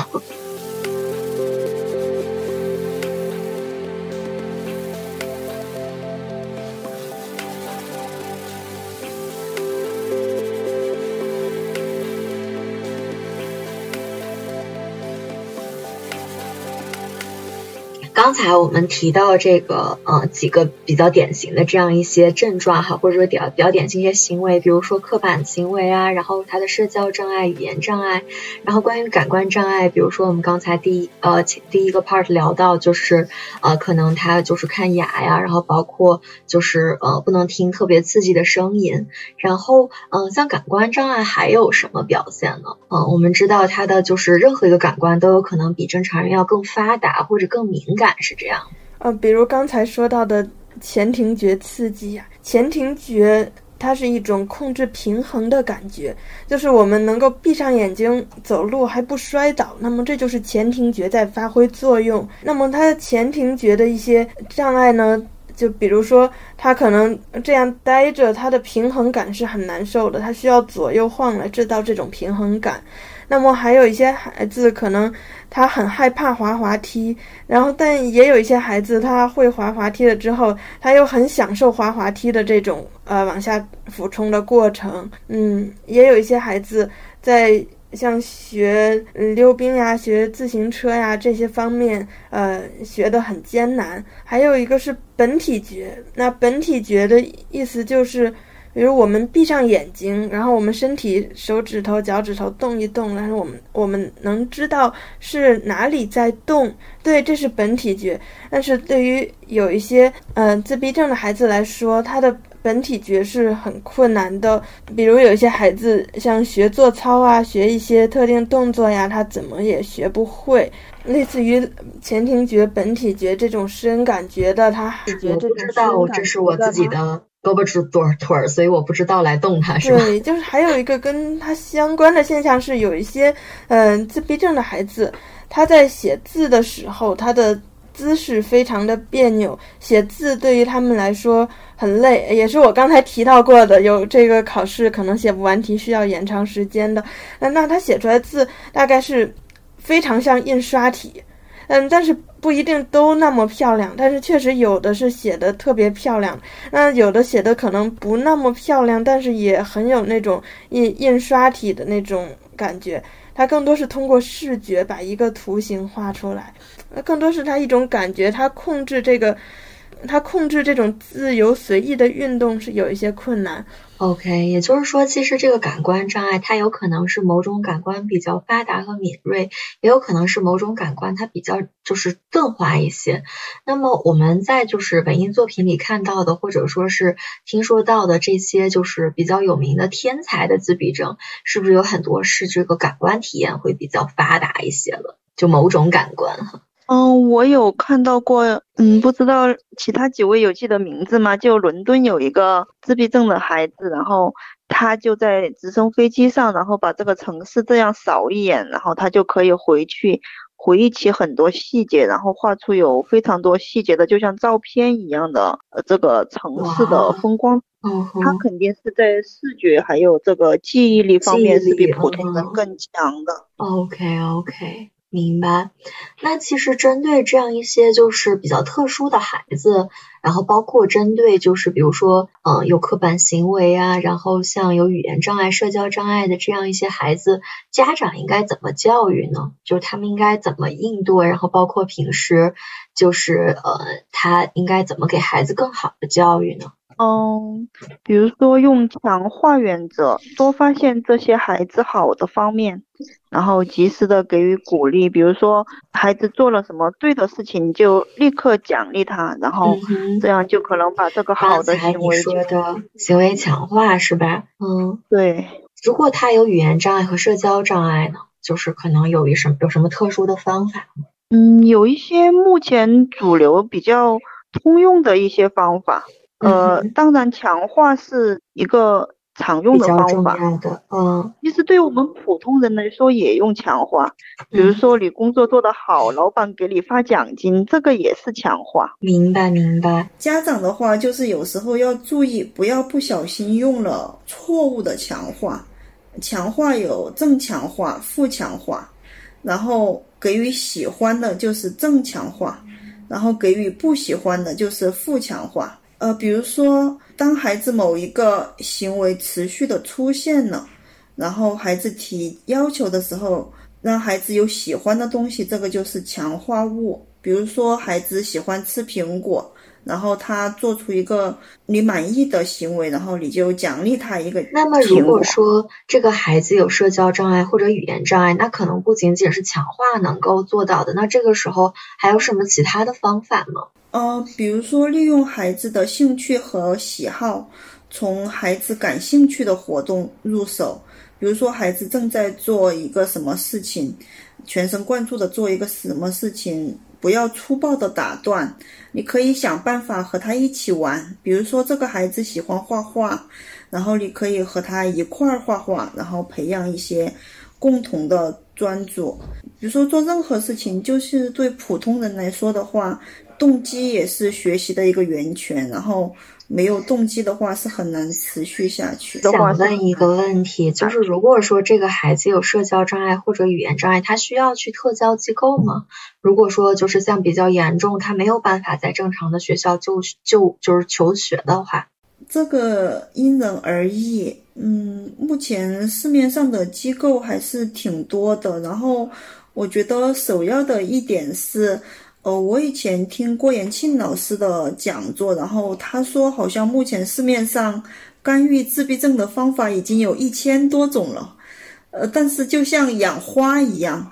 才我们提到这个呃几个比较典型的这样一些症状哈，或者说比较比较典型一些行为，比如说刻板行为啊，然后他的社交障碍、语言障碍，然后关于感官障碍，比如说我们刚才第一呃第一个 part 聊到就是呃可能他就是看哑呀，然后包括就是呃不能听特别刺激的声音，然后嗯像感官障碍还有什么表现呢？嗯，我们知道他的就是任何一个感官都有可能比正常人要更发达或者更敏感。是这样，呃，比如刚才说到的前庭觉刺激呀，前庭觉它是一种控制平衡的感觉，就是我们能够闭上眼睛走路还不摔倒，那么这就是前庭觉在发挥作用。那么它的前庭觉的一些障碍呢，就比如说他可能这样呆着，他的平衡感是很难受的，他需要左右晃来制造这种平衡感。那么还有一些孩子可能他很害怕滑滑梯，然后但也有一些孩子他会滑滑梯了之后，他又很享受滑滑梯的这种呃往下俯冲的过程。嗯，也有一些孩子在像学溜冰呀、学自行车呀这些方面，呃，学得很艰难。还有一个是本体觉，那本体觉的意思就是。比如我们闭上眼睛，然后我们身体手指头、脚趾头动一动，然后我们我们能知道是哪里在动，对，这是本体觉。但是对于有一些呃自闭症的孩子来说，他的本体觉是很困难的。比如有一些孩子像学做操啊，学一些特定动作呀，他怎么也学不会。类似于前庭觉、本体觉这种深感觉的，他我不知道，这是我自己的。胳膊指腿腿儿，所以我不知道来动它，是吧？对，就是还有一个跟它相关的现象是，有一些嗯自闭症的孩子，他在写字的时候，他的姿势非常的别扭，写字对于他们来说很累，也是我刚才提到过的，有这个考试可能写不完题，需要延长时间的。那那他写出来字大概是非常像印刷体。嗯，但是不一定都那么漂亮，但是确实有的是写的特别漂亮，那有的写的可能不那么漂亮，但是也很有那种印印刷体的那种感觉。它更多是通过视觉把一个图形画出来，那更多是它一种感觉，它控制这个它控制这种自由随意的运动是有一些困难。OK，也就是说，其实这个感官障碍，它有可能是某种感官比较发达和敏锐，也有可能是某种感官它比较就是钝化一些。那么我们在就是文艺作品里看到的，或者说是听说到的这些就是比较有名的天才的自闭症，是不是有很多是这个感官体验会比较发达一些了？就某种感官哈。嗯，我有看到过，嗯，不知道其他几位有记得名字吗？就伦敦有一个自闭症的孩子，然后他就在直升飞机上，然后把这个城市这样扫一眼，然后他就可以回去回忆起很多细节，然后画出有非常多细节的，就像照片一样的呃这个城市的风光。他肯定是在视觉还有这个记忆力方面是比普通人更强的。OK OK。明白，那其实针对这样一些就是比较特殊的孩子，然后包括针对就是比如说，嗯，有刻板行为啊，然后像有语言障碍、社交障碍的这样一些孩子，家长应该怎么教育呢？就是他们应该怎么应对？然后包括平时就是呃，他应该怎么给孩子更好的教育呢？嗯，比如说用强化原则，多发现这些孩子好的方面，然后及时的给予鼓励。比如说孩子做了什么对的事情，就立刻奖励他，然后这样就可能把这个好的行为说的行为强化是吧？嗯，对。如果他有语言障碍和社交障碍呢，就是可能有一什有什么特殊的方法吗？嗯，有一些目前主流比较通用的一些方法。呃，当然，强化是一个常用的方法。嗯，其实对我们普通人来说也用强化。比如说你工作做得好，老板给你发奖金，这个也是强化。明白，明白。家长的话就是有时候要注意，不要不小心用了错误的强化。强化有正强化、负强化，然后给予喜欢的就是正强化，然后给予不喜欢的就是负强化。呃，比如说，当孩子某一个行为持续的出现了，然后孩子提要求的时候，让孩子有喜欢的东西，这个就是强化物。比如说，孩子喜欢吃苹果，然后他做出一个你满意的行为，然后你就奖励他一个。那么，如果说这个孩子有社交障碍或者语言障碍，那可能不仅仅是强化能够做到的，那这个时候还有什么其他的方法吗？呃，比如说利用孩子的兴趣和喜好，从孩子感兴趣的活动入手。比如说，孩子正在做一个什么事情，全神贯注的做一个什么事情，不要粗暴的打断。你可以想办法和他一起玩。比如说，这个孩子喜欢画画，然后你可以和他一块儿画画，然后培养一些共同的专注。比如说，做任何事情，就是对普通人来说的话。动机也是学习的一个源泉，然后没有动机的话是很难持续下去。想问一个问题，就是如果说这个孩子有社交障碍或者语言障碍，他需要去特教机构吗？如果说就是像比较严重，他没有办法在正常的学校就就就是求学的话，这个因人而异。嗯，目前市面上的机构还是挺多的，然后我觉得首要的一点是。呃，我以前听郭延庆老师的讲座，然后他说，好像目前市面上干预自闭症的方法已经有一千多种了。呃，但是就像养花一样，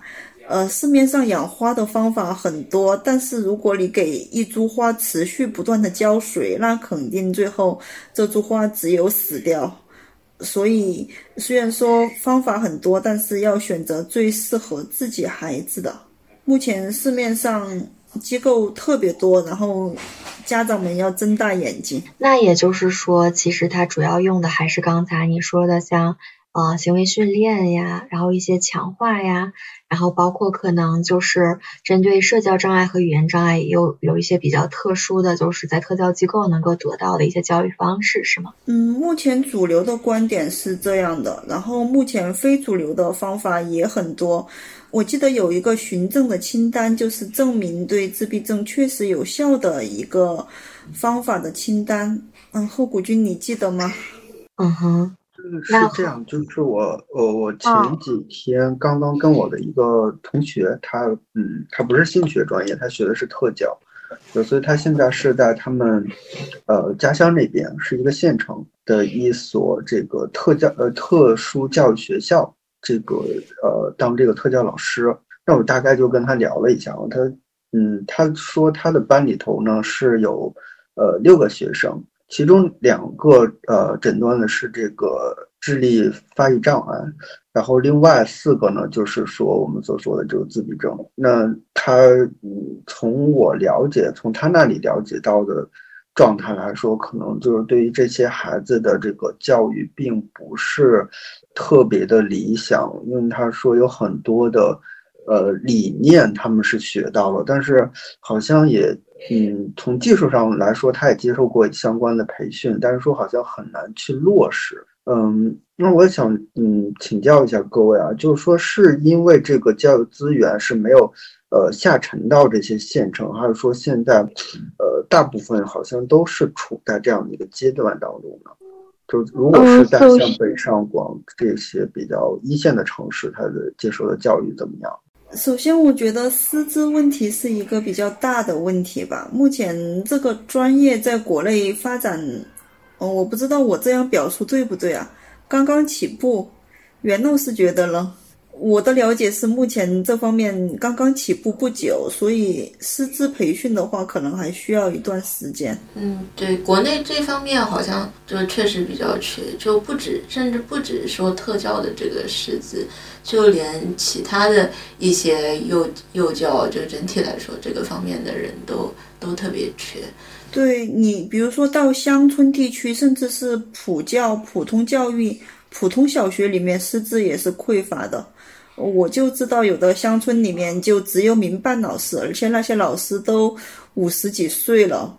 呃，市面上养花的方法很多，但是如果你给一株花持续不断的浇水，那肯定最后这株花只有死掉。所以，虽然说方法很多，但是要选择最适合自己孩子的。目前市面上。机构特别多，然后家长们要睁大眼睛。那也就是说，其实它主要用的还是刚才你说的，像呃行为训练呀，然后一些强化呀，然后包括可能就是针对社交障碍和语言障碍，有有一些比较特殊的，就是在特教机构能够得到的一些教育方式，是吗？嗯，目前主流的观点是这样的，然后目前非主流的方法也很多。我记得有一个循证的清单，就是证明对自闭症确实有效的一个方法的清单。嗯，后谷君，你记得吗？嗯哼，是这样，就是我，我，我前几天刚刚跟我的一个同学，他，嗯，他不是心理学专业，他学的是特教，就所以他现在是在他们呃家乡那边是一个县城的一所这个特教呃特殊教育学校，这个呃当这个特教老师。那我大概就跟他聊了一下，他嗯他说他的班里头呢是有呃六个学生，其中两个呃诊断的是这个智力发育障碍。然后另外四个呢，就是说我们所说的这个自闭症。那他嗯，从我了解，从他那里了解到的状态来说，可能就是对于这些孩子的这个教育并不是特别的理想，因为他说有很多的呃理念他们是学到了，但是好像也嗯，从技术上来说，他也接受过相关的培训，但是说好像很难去落实。嗯，那我想，嗯，请教一下各位啊，就是说，是因为这个教育资源是没有，呃，下沉到这些县城，还是说现在，呃，大部分好像都是处在这样的一个阶段当中呢？就如果是在像北上广这些比较一线的城市，它的接受的教育怎么样？首先，我觉得师资问题是一个比较大的问题吧。目前这个专业在国内发展。嗯，我不知道我这样表述对不对啊？刚刚起步，袁老师觉得呢？我的了解是，目前这方面刚刚起步不久，所以师资培训的话，可能还需要一段时间。嗯，对，国内这方面好像就确实比较缺，就不止，甚至不止说特教的这个师资，就连其他的一些幼幼教，就整体来说，这个方面的人都都特别缺。对你，比如说到乡村地区，甚至是普教、普通教育、普通小学里面，师资也是匮乏的。我就知道，有的乡村里面就只有民办老师，而且那些老师都五十几岁了。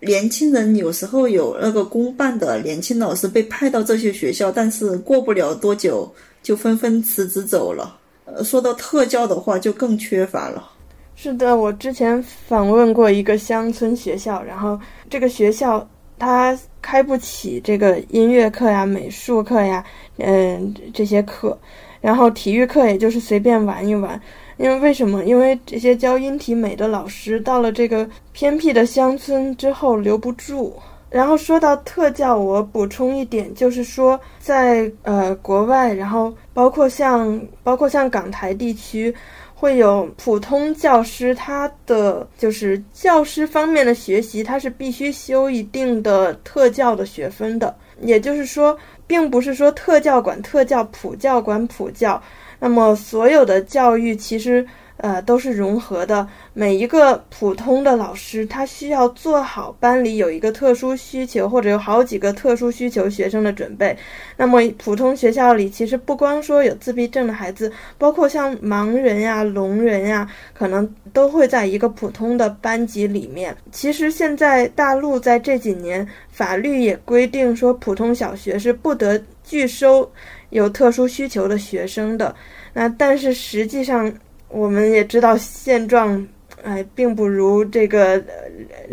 年轻人有时候有那个公办的年轻老师被派到这些学校，但是过不了多久就纷纷辞职走了。呃，说到特教的话，就更缺乏了。是的，我之前访问过一个乡村学校，然后这个学校它开不起这个音乐课呀、美术课呀，嗯，这些课，然后体育课也就是随便玩一玩。因为为什么？因为这些教音体美的老师到了这个偏僻的乡村之后留不住。然后说到特教，我补充一点，就是说在呃国外，然后包括像包括像港台地区。会有普通教师，他的就是教师方面的学习，他是必须修一定的特教的学分的。也就是说，并不是说特教管特教，普教管普教。那么，所有的教育其实。呃，都是融合的。每一个普通的老师，他需要做好班里有一个特殊需求或者有好几个特殊需求学生的准备。那么，普通学校里其实不光说有自闭症的孩子，包括像盲人呀、聋人呀，可能都会在一个普通的班级里面。其实现在大陆在这几年法律也规定说，普通小学是不得拒收有特殊需求的学生的。那但是实际上。我们也知道现状，哎，并不如这个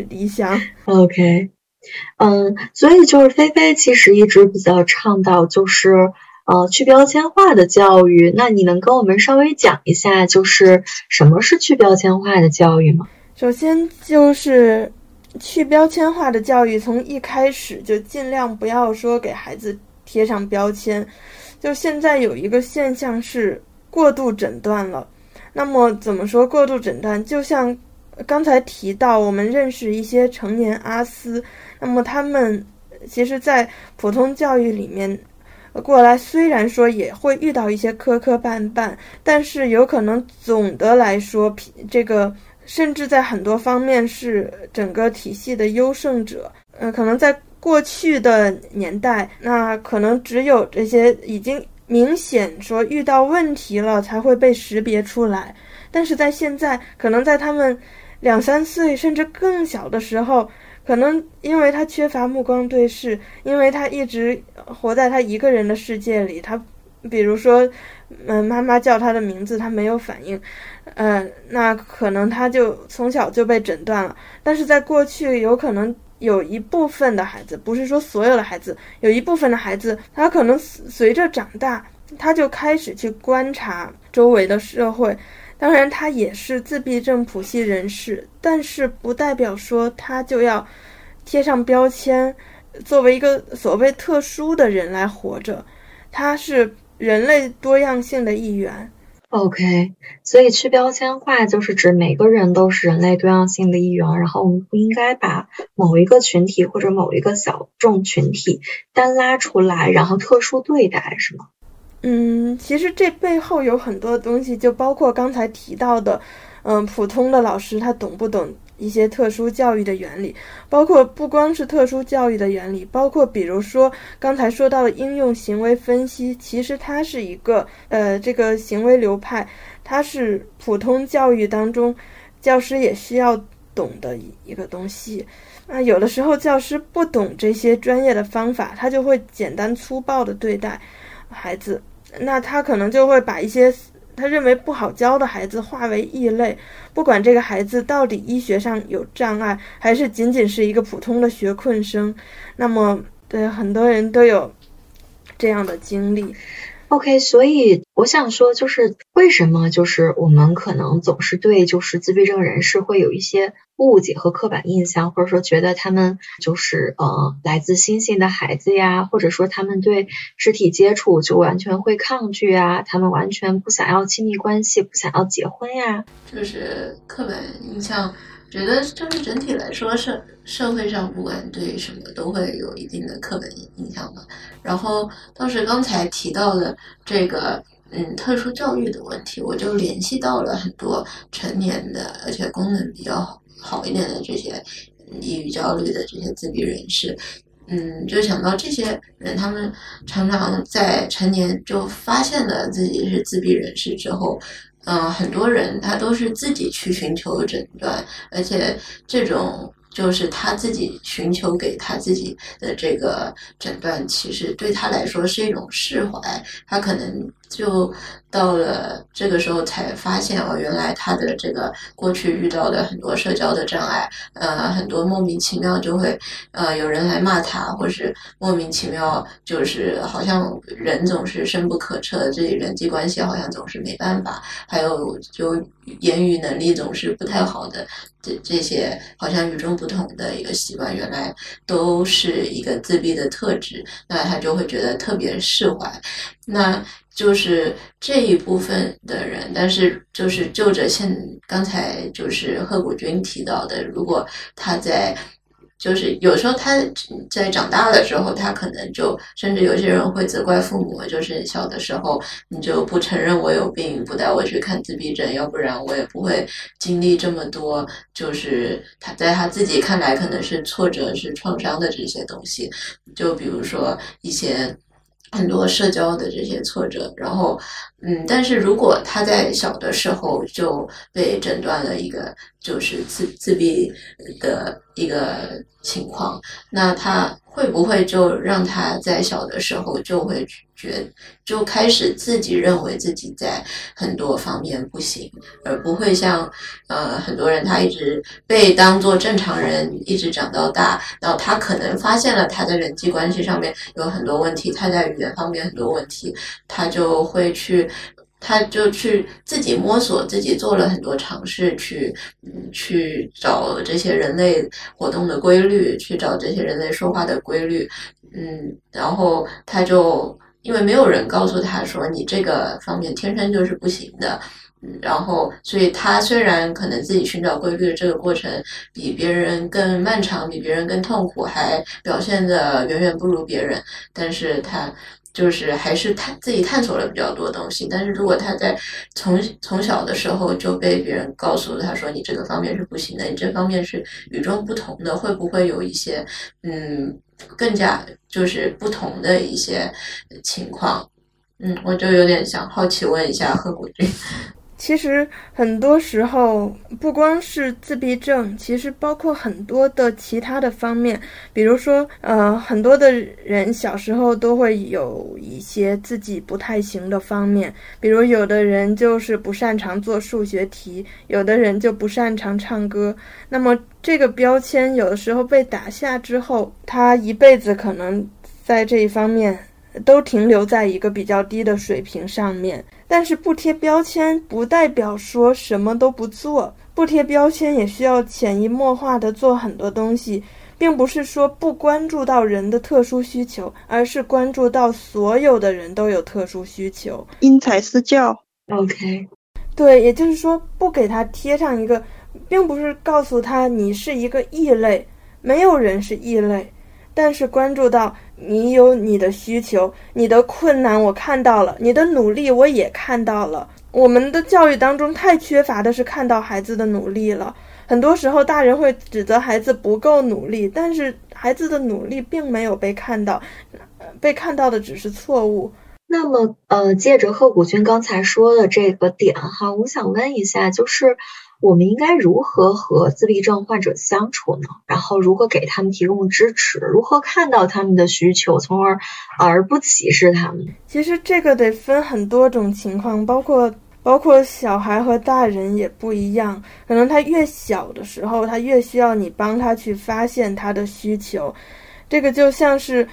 理想。OK，嗯，所以就是菲菲其实一直比较倡导就是呃去标签化的教育。那你能跟我们稍微讲一下，就是什么是去标签化的教育吗？首先就是去标签化的教育，从一开始就尽量不要说给孩子贴上标签。就现在有一个现象是过度诊断了。那么怎么说过度诊断？就像刚才提到，我们认识一些成年阿斯，那么他们其实，在普通教育里面过来，虽然说也会遇到一些磕磕绊绊，但是有可能总的来说，这个甚至在很多方面是整个体系的优胜者。呃，可能在过去的年代，那可能只有这些已经。明显说遇到问题了才会被识别出来，但是在现在，可能在他们两三岁甚至更小的时候，可能因为他缺乏目光对视，因为他一直活在他一个人的世界里，他比如说，嗯，妈妈叫他的名字，他没有反应，嗯，那可能他就从小就被诊断了。但是在过去，有可能。有一部分的孩子，不是说所有的孩子，有一部分的孩子，他可能随着长大，他就开始去观察周围的社会，当然，他也是自闭症谱系人士，但是不代表说他就要贴上标签，作为一个所谓特殊的人来活着。他是人类多样性的一员。OK，所以去标签化就是指每个人都是人类多样性的一员，然后我们不应该把某一个群体或者某一个小众群体单拉出来，然后特殊对待，是吗？嗯，其实这背后有很多东西，就包括刚才提到的，嗯，普通的老师他懂不懂一些特殊教育的原理？包括不光是特殊教育的原理，包括比如说刚才说到的应用行为分析，其实它是一个呃这个行为流派，它是普通教育当中教师也需要懂的一个东西。那有的时候教师不懂这些专业的方法，他就会简单粗暴的对待孩子。那他可能就会把一些他认为不好教的孩子化为异类，不管这个孩子到底医学上有障碍，还是仅仅是一个普通的学困生。那么，对很多人都有这样的经历。OK，所以我想说，就是为什么就是我们可能总是对就是自闭症人士会有一些误解和刻板印象，或者说觉得他们就是呃来自星星的孩子呀，或者说他们对肢体接触就完全会抗拒啊，他们完全不想要亲密关系，不想要结婚呀，就是刻板印象。觉得就是整体来说，社社会上不管对什么都会有一定的刻板印象吧。然后倒是刚才提到的这个嗯特殊教育的问题，我就联系到了很多成年的而且功能比较好好一点的这些抑郁焦虑的这些自闭人士，嗯，就想到这些人，他们常常在成年就发现了自己是自闭人士之后。嗯，很多人他都是自己去寻求诊断，而且这种就是他自己寻求给他自己的这个诊断，其实对他来说是一种释怀，他可能。就到了这个时候才发现哦，原来他的这个过去遇到的很多社交的障碍，呃，很多莫名其妙就会呃有人来骂他，或是莫名其妙就是好像人总是深不可测，这里人际关系好像总是没办法，还有就言语能力总是不太好的这这些好像与众不同的一个习惯，原来都是一个自闭的特质，那他就会觉得特别释怀，那。就是这一部分的人，但是就是就着现刚才就是贺谷君提到的，如果他在就是有时候他在长大的时候，他可能就甚至有些人会责怪父母，就是小的时候你就不承认我有病，不带我去看自闭症，要不然我也不会经历这么多，就是他在他自己看来可能是挫折、是创伤的这些东西，就比如说一些。很多社交的这些挫折，然后，嗯，但是如果他在小的时候就被诊断了一个就是自自闭的一个情况，那他。会不会就让他在小的时候就会觉就开始自己认为自己在很多方面不行，而不会像呃很多人他一直被当做正常人一直长到大，然后他可能发现了他在人际关系上面有很多问题，他在语言方面很多问题，他就会去。他就去自己摸索，自己做了很多尝试，去嗯去找这些人类活动的规律，去找这些人类说话的规律，嗯，然后他就因为没有人告诉他说你这个方面天生就是不行的，然后所以他虽然可能自己寻找规律的这个过程比别人更漫长，比别人更痛苦，还表现的远远不如别人，但是他。就是还是探自己探索了比较多东西，但是如果他在从从小的时候就被别人告诉他说你这个方面是不行的，你这方面是与众不同的，会不会有一些嗯更加就是不同的一些情况？嗯，我就有点想好奇问一下贺谷君。其实很多时候，不光是自闭症，其实包括很多的其他的方面，比如说，呃，很多的人小时候都会有一些自己不太行的方面，比如有的人就是不擅长做数学题，有的人就不擅长唱歌。那么这个标签有的时候被打下之后，他一辈子可能在这一方面。都停留在一个比较低的水平上面。但是不贴标签不代表说什么都不做，不贴标签也需要潜移默化的做很多东西，并不是说不关注到人的特殊需求，而是关注到所有的人都有特殊需求，因材施教。OK，对，也就是说不给他贴上一个，并不是告诉他你是一个异类，没有人是异类，但是关注到。你有你的需求，你的困难我看到了，你的努力我也看到了。我们的教育当中太缺乏的是看到孩子的努力了。很多时候，大人会指责孩子不够努力，但是孩子的努力并没有被看到，被看到的只是错误。那么，呃，借着贺谷君刚才说的这个点哈，我想问一下，就是。我们应该如何和自闭症患者相处呢？然后如何给他们提供支持？如何看到他们的需求，从而而不歧视他们？其实这个得分很多种情况，包括包括小孩和大人也不一样。可能他越小的时候，他越需要你帮他去发现他的需求。这个就像是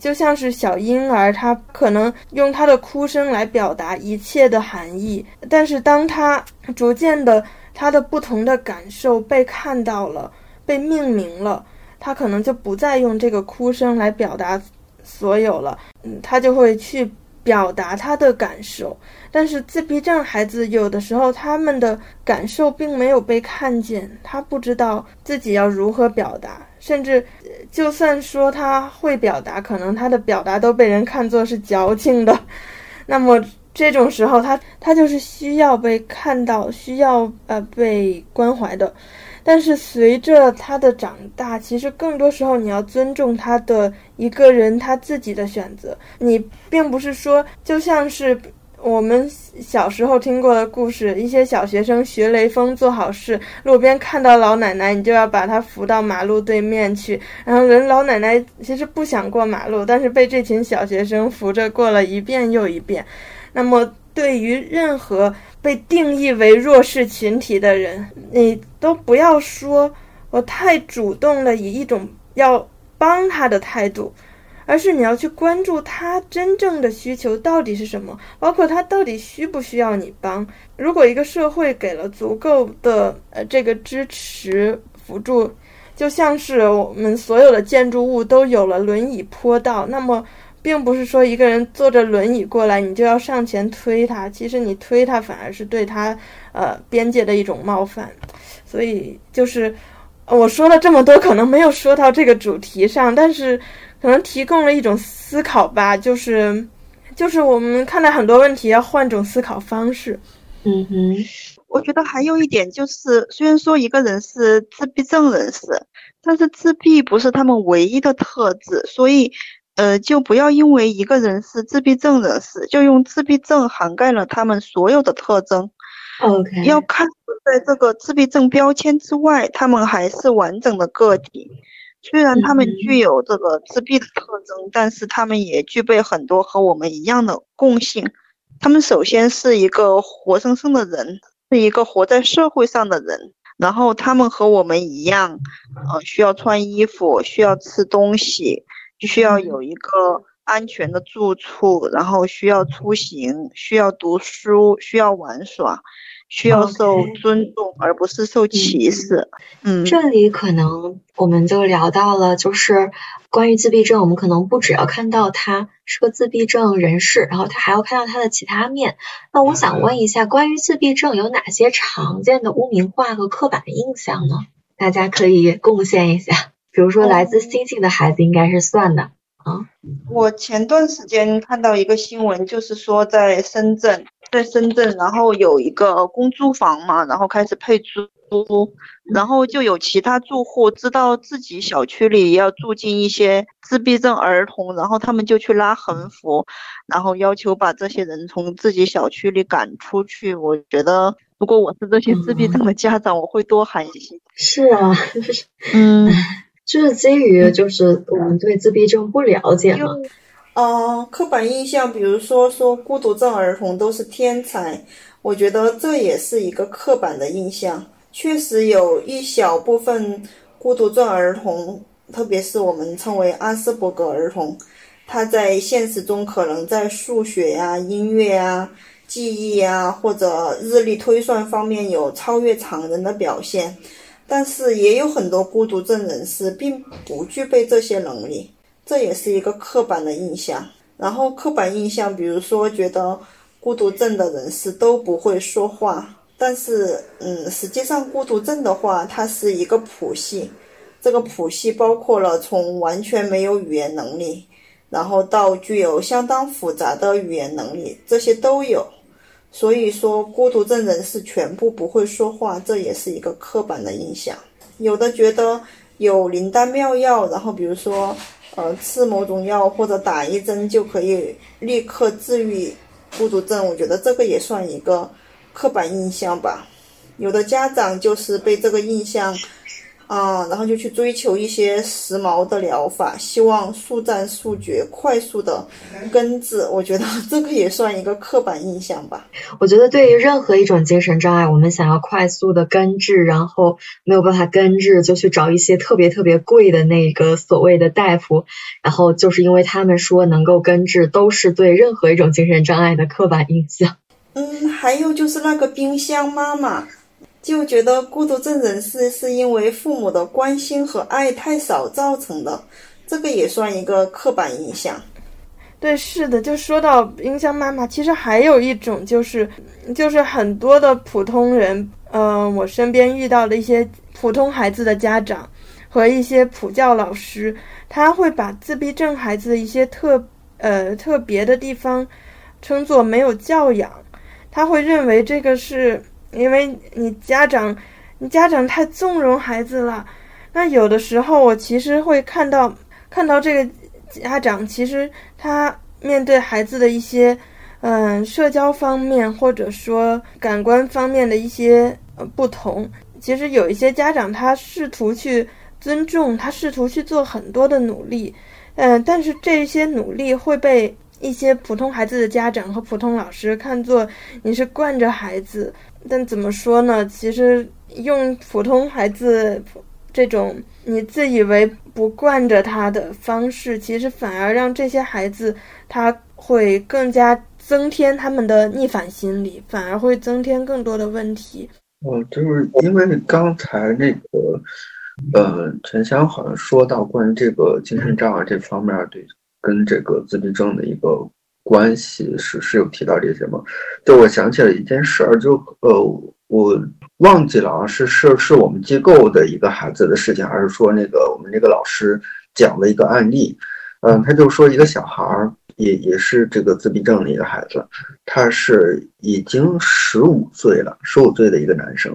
就像是小婴儿，他可能用他的哭声来表达一切的含义，但是当他逐渐的。他的不同的感受被看到了，被命名了，他可能就不再用这个哭声来表达所有了，嗯，他就会去表达他的感受。但是自闭症孩子有的时候他们的感受并没有被看见，他不知道自己要如何表达，甚至就算说他会表达，可能他的表达都被人看作是矫情的，那么。这种时候，他他就是需要被看到，需要呃被关怀的。但是随着他的长大，其实更多时候你要尊重他的一个人他自己的选择。你并不是说，就像是我们小时候听过的故事，一些小学生学雷锋做好事，路边看到老奶奶，你就要把她扶到马路对面去。然后人老奶奶其实不想过马路，但是被这群小学生扶着过了一遍又一遍。那么，对于任何被定义为弱势群体的人，你都不要说我太主动了，以一种要帮他的态度，而是你要去关注他真正的需求到底是什么，包括他到底需不需要你帮。如果一个社会给了足够的呃这个支持辅助，就像是我们所有的建筑物都有了轮椅坡道，那么。并不是说一个人坐着轮椅过来，你就要上前推他。其实你推他反而是对他，呃，边界的一种冒犯。所以就是我说了这么多，可能没有说到这个主题上，但是可能提供了一种思考吧。就是就是我们看待很多问题要换种思考方式。嗯哼，我觉得还有一点就是，虽然说一个人是自闭症人士，但是自闭不是他们唯一的特质，所以。呃，就不要因为一个人是自闭症人士，就用自闭症涵盖了他们所有的特征。OK，要看在这个自闭症标签之外，他们还是完整的个体。虽然他们具有这个自闭的特征，但是他们也具备很多和我们一样的共性。他们首先是一个活生生的人，是一个活在社会上的人。然后他们和我们一样，呃，需要穿衣服，需要吃东西。需要有一个安全的住处，然后需要出行，需要读书，需要玩耍，需要受尊重，而不是受歧视。嗯，这里可能我们就聊到了，就是关于自闭症，我们可能不只要看到他是个自闭症人士，然后他还要看到他的其他面。那我想问一下，关于自闭症有哪些常见的污名化和刻板印象呢？大家可以贡献一下。比如说，来自星星的孩子应该是算的啊。我前段时间看到一个新闻，就是说在深圳，在深圳，然后有一个公租房嘛，然后开始配租，然后就有其他住户知道自己小区里要住进一些自闭症儿童，然后他们就去拉横幅，然后要求把这些人从自己小区里赶出去。我觉得，如果我是这些自闭症的家长，我会多寒心。是啊，嗯。就是基于就是我们对自闭症不了解嘛，呃，刻板印象，比如说说孤独症儿童都是天才，我觉得这也是一个刻板的印象。确实有一小部分孤独症儿童，特别是我们称为阿斯伯格儿童，他在现实中可能在数学呀、音乐啊、记忆啊或者日历推算方面有超越常人的表现，但是也有很多孤独症人士并不具备这些能力，这也是一个刻板的印象。然后刻板印象，比如说觉得孤独症的人士都不会说话，但是，嗯，实际上孤独症的话，它是一个谱系，这个谱系包括了从完全没有语言能力，然后到具有相当复杂的语言能力，这些都有。所以说，孤独症人士全部不会说话，这也是一个刻板的印象。有的觉得有灵丹妙药，然后比如说。呃，吃某种药或者打一针就可以立刻治愈孤独症，我觉得这个也算一个刻板印象吧。有的家长就是被这个印象。啊，然后就去追求一些时髦的疗法，希望速战速决、快速的根治。我觉得 这个也算一个刻板印象吧。我觉得对于任何一种精神障碍，我们想要快速的根治，然后没有办法根治，就去找一些特别特别贵的那个所谓的大夫，然后就是因为他们说能够根治，都是对任何一种精神障碍的刻板印象。嗯，还有就是那个冰箱妈妈。就觉得孤独症人士是因为父母的关心和爱太少造成的，这个也算一个刻板印象。对，是的，就说到冰箱妈妈，其实还有一种就是，就是很多的普通人，嗯，我身边遇到的一些普通孩子的家长和一些普教老师，他会把自闭症孩子的一些特呃特别的地方称作没有教养，他会认为这个是。因为你家长，你家长太纵容孩子了。那有的时候，我其实会看到，看到这个家长，其实他面对孩子的一些，嗯，社交方面或者说感官方面的一些不同。其实有一些家长，他试图去尊重，他试图去做很多的努力，嗯，但是这些努力会被一些普通孩子的家长和普通老师看作你是惯着孩子。但怎么说呢？其实用普通孩子这种你自以为不惯着他的方式，其实反而让这些孩子他会更加增添他们的逆反心理，反而会增添更多的问题。哦，就是因为刚才那个，呃，陈香好像说到关于这个精神障碍这方面，对，跟这个自闭症的一个。关系是是有提到这些吗？就我想起了一件事儿，就呃，我忘记了啊，是是是我们机构的一个孩子的事情，还是说那个我们那个老师讲了一个案例？嗯，他就说一个小孩儿，也也是这个自闭症的一个孩子，他是已经十五岁了，十五岁的一个男生，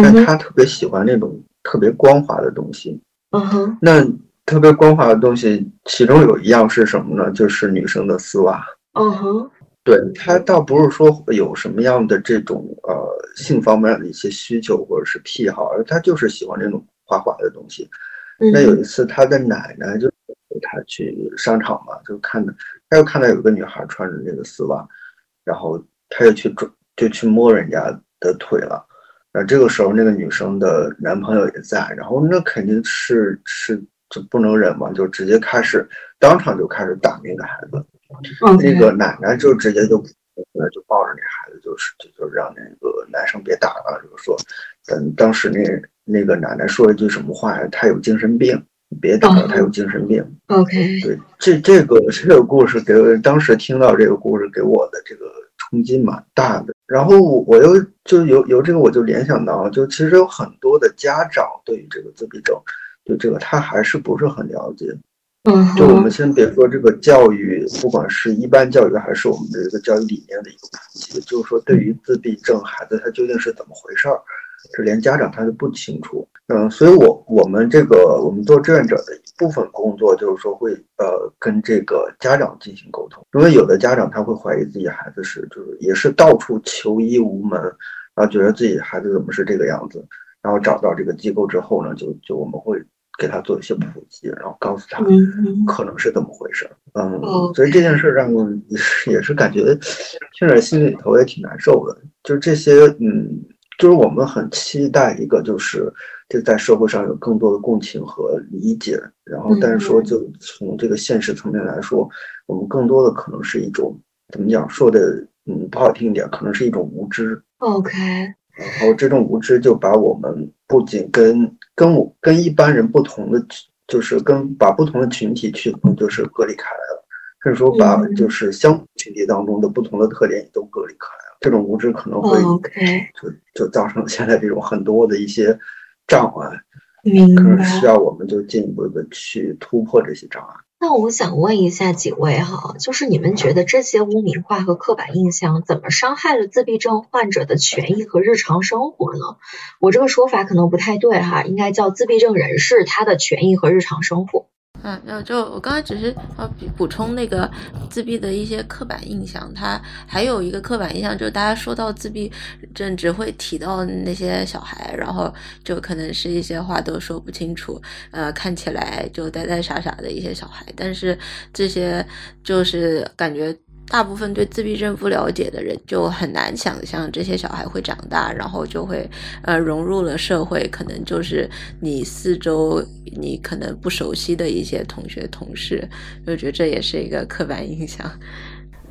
但他特别喜欢那种特别光滑的东西。嗯哼，那特别光滑的东西，其中有一样是什么呢？就是女生的丝袜。嗯哼，对他倒不是说有什么样的这种呃性方面的一些需求或者是癖好，而他就是喜欢这种滑滑的东西。那有一次他的奶奶就陪他去商场嘛，就看到他又看到有个女孩穿着那个丝袜，然后他就去抓就去摸人家的腿了。然后这个时候那个女生的男朋友也在，然后那肯定是是就不能忍嘛，就直接开始当场就开始打那个孩子。那个奶奶就直接就就抱着那孩子，就是就就让那个男生别打了，就是说，嗯当时那那个奶奶说一句什么话呀？他有精神病，别打了，他有精神病。OK，对，这这个这个故事给当时听到这个故事给我的这个冲击蛮大的。然后我又就由由这个我就联想到，就其实有很多的家长对于这个自闭症，对这个他还是不是很了解。嗯，就我们先别说这个教育，不管是一般教育还是我们的这个教育理念的一个普及，就是说对于自闭症孩子他究竟是怎么回事儿，这连家长他都不清楚。嗯，所以我我们这个我们做志愿者的一部分工作就是说会呃跟这个家长进行沟通，因为有的家长他会怀疑自己孩子是就是也是到处求医无门，然后觉得自己孩子怎么是这个样子，然后找到这个机构之后呢，就就我们会。给他做一些普及，然后告诉他可能是怎么回事。嗯，所以这件事让我也是 也是感觉听着心里头也挺难受的。就是这些，嗯，就是我们很期待一个，就是这在社会上有更多的共情和理解。然后，但是说就从这个现实层面来说，我们更多的可能是一种怎么讲说的，嗯，不好听一点，可能是一种无知。OK。然后这种无知就把我们不仅跟跟我跟一般人不同的，就是跟把不同的群体去就是隔离开来了，甚至说把就是相群体当中的不同的特点也都隔离开来了。这种无知可能会就就造成现在这种很多的一些障碍，可能需要我们就进一步的去突破这些障碍。那我想问一下几位哈，就是你们觉得这些污名化和刻板印象怎么伤害了自闭症患者的权益和日常生活呢？我这个说法可能不太对哈，应该叫自闭症人士他的权益和日常生活。嗯，那就我刚才只是要补充那个自闭的一些刻板印象，它还有一个刻板印象就是大家说到自闭症只会提到那些小孩，然后就可能是一些话都说不清楚，呃，看起来就呆呆傻傻的一些小孩，但是这些就是感觉。大部分对自闭症不了解的人就很难想象这些小孩会长大，然后就会呃融入了社会，可能就是你四周你可能不熟悉的一些同学同事，就觉得这也是一个刻板印象。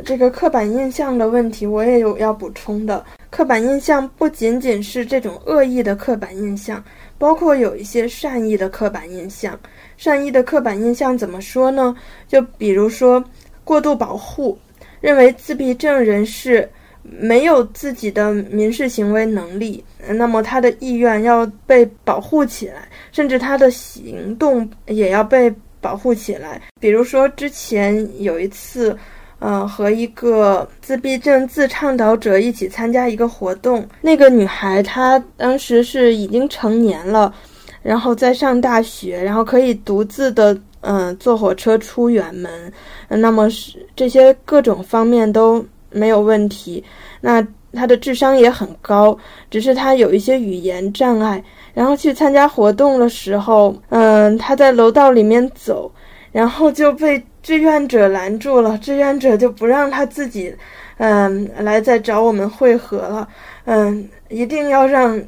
这个刻板印象的问题，我也有要补充的。刻板印象不仅仅是这种恶意的刻板印象，包括有一些善意的刻板印象。善意的刻板印象怎么说呢？就比如说过度保护。认为自闭症人士没有自己的民事行为能力，那么他的意愿要被保护起来，甚至他的行动也要被保护起来。比如说，之前有一次，呃，和一个自闭症自倡导者一起参加一个活动，那个女孩她当时是已经成年了，然后在上大学，然后可以独自的。嗯，坐火车出远门，那么是这些各种方面都没有问题。那他的智商也很高，只是他有一些语言障碍。然后去参加活动的时候，嗯，他在楼道里面走，然后就被志愿者拦住了。志愿者就不让他自己，嗯，来再找我们会合了。嗯，一定要让。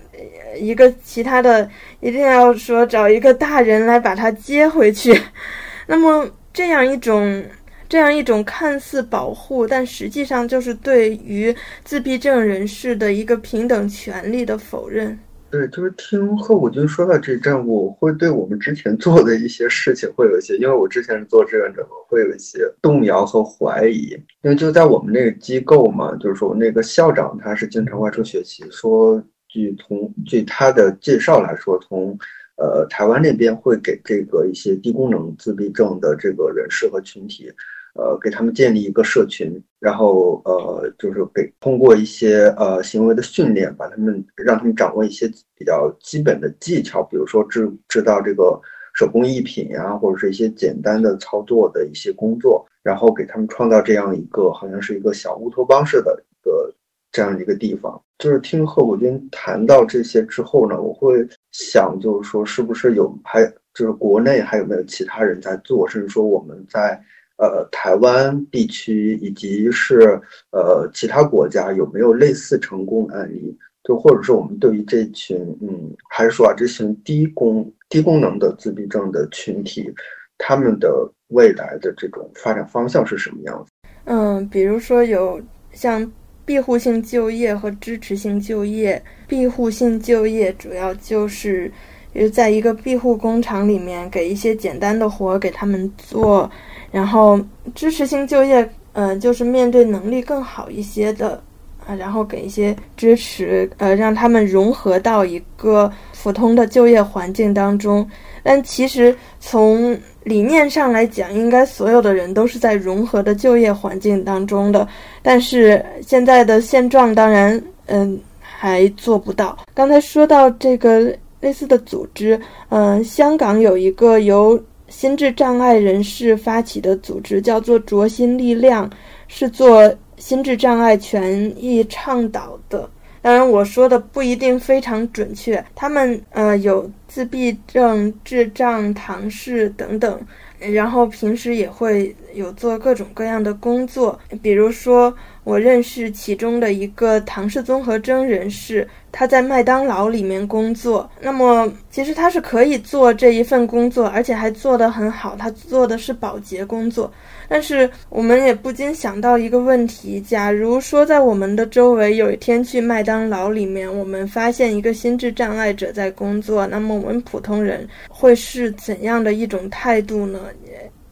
一个其他的，一定要说找一个大人来把他接回去。那么这样一种，这样一种看似保护，但实际上就是对于自闭症人士的一个平等权利的否认。对，就是听贺武军说到这阵，我会对我们之前做的一些事情会有一些，因为我之前是做志愿者，我会有一些动摇和怀疑。因为就在我们那个机构嘛，就是说那个校长他是经常外出学习，说。据从据他的介绍来说，从呃台湾那边会给这个一些低功能自闭症的这个人士和群体，呃给他们建立一个社群，然后呃就是给通过一些呃行为的训练，把他们让他们掌握一些比较基本的技巧，比如说制制造这个手工艺品呀，或者是一些简单的操作的一些工作，然后给他们创造这样一个好像是一个小乌托邦式的一个。这样一个地方，就是听贺国军谈到这些之后呢，我会想，就是说，是不是有还就是国内还有没有其他人在做，甚至说我们在呃台湾地区以及是呃其他国家有没有类似成功的案例？就或者是我们对于这群嗯，还是说啊这群低功低功能的自闭症的群体，他们的未来的这种发展方向是什么样子？嗯，比如说有像。庇护性就业和支持性就业，庇护性就业主要就是，是在一个庇护工厂里面给一些简单的活给他们做，然后支持性就业，嗯，就是面对能力更好一些的，啊，然后给一些支持，呃，让他们融合到一个普通的就业环境当中。但其实从理念上来讲，应该所有的人都是在融合的就业环境当中的。但是现在的现状，当然，嗯，还做不到。刚才说到这个类似的组织，嗯，香港有一个由心智障碍人士发起的组织，叫做“卓心力量”，是做心智障碍权益倡导的。当然，我说的不一定非常准确。他们呃有自闭症、智障、唐氏等等然后平时也会有做各种各样的工作，比如说我认识其中的一个唐氏综合征人士，他在麦当劳里面工作。那么其实他是可以做这一份工作，而且还做得很好。他做的是保洁工作。但是我们也不禁想到一个问题：假如说在我们的周围有一天去麦当劳里面，我们发现一个心智障碍者在工作，那么我们普通人会是怎样的一种态度呢？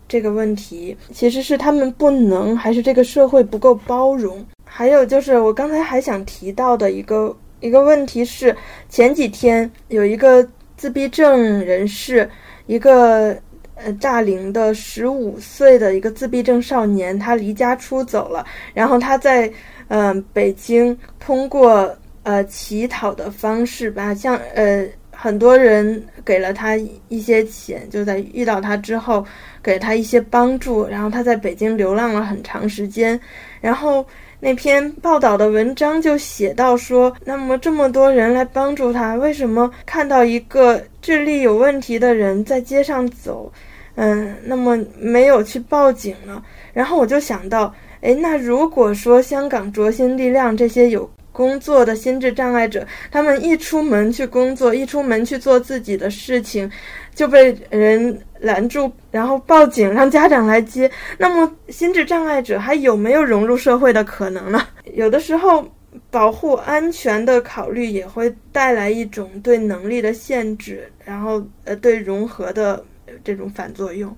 这个问题其实是他们不能，还是这个社会不够包容？还有就是我刚才还想提到的一个一个问题是，前几天有一个自闭症人士，一个。呃，大龄的十五岁的一个自闭症少年，他离家出走了。然后他在嗯北京通过呃乞讨的方式吧，像呃很多人给了他一些钱，就在遇到他之后给他一些帮助。然后他在北京流浪了很长时间。然后那篇报道的文章就写到说，那么这么多人来帮助他，为什么看到一个？智力有问题的人在街上走，嗯，那么没有去报警呢？然后我就想到，哎，那如果说香港卓心力量这些有工作的心智障碍者，他们一出门去工作，一出门去做自己的事情，就被人拦住，然后报警让家长来接，那么心智障碍者还有没有融入社会的可能呢？有的时候。保护安全的考虑也会带来一种对能力的限制，然后呃对融合的这种反作用。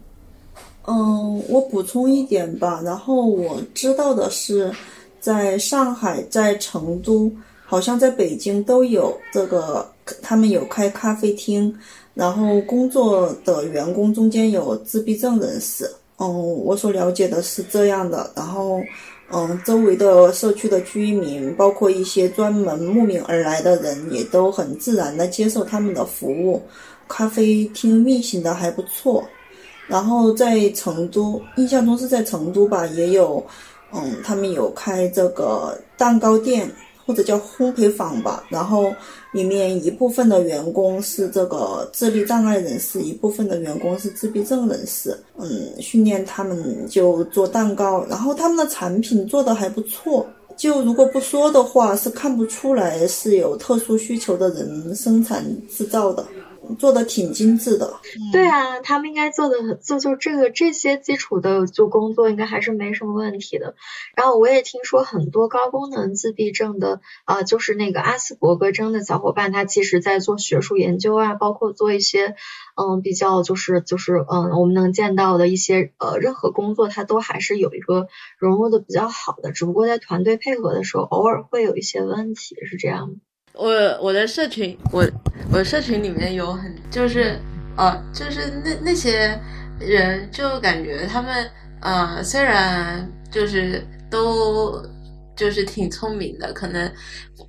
嗯，我补充一点吧。然后我知道的是，在上海、在成都，好像在北京都有这个，他们有开咖啡厅，然后工作的员工中间有自闭症人士。嗯，我所了解的是这样的。然后。嗯，周围的社区的居民，包括一些专门慕名而来的人，也都很自然的接受他们的服务。咖啡厅运行的还不错。然后在成都，印象中是在成都吧，也有，嗯，他们有开这个蛋糕店。或者叫烘焙坊吧，然后里面一部分的员工是这个智力障碍人士，一部分的员工是自闭症人士。嗯，训练他们就做蛋糕，然后他们的产品做的还不错。就如果不说的话，是看不出来是有特殊需求的人生产制造的。做的挺精致的，对啊，他们应该做的做就这个这些基础的就工作应该还是没什么问题的。然后我也听说很多高功能自闭症的啊，就是那个阿斯伯格症的小伙伴，他其实在做学术研究啊，包括做一些嗯比较就是就是嗯我们能见到的一些呃任何工作，他都还是有一个融入的比较好的，只不过在团队配合的时候偶尔会有一些问题，是这样我我的社群，我我社群里面有很就是，呃，就是那那些人，就感觉他们，呃，虽然就是都就是挺聪明的，可能。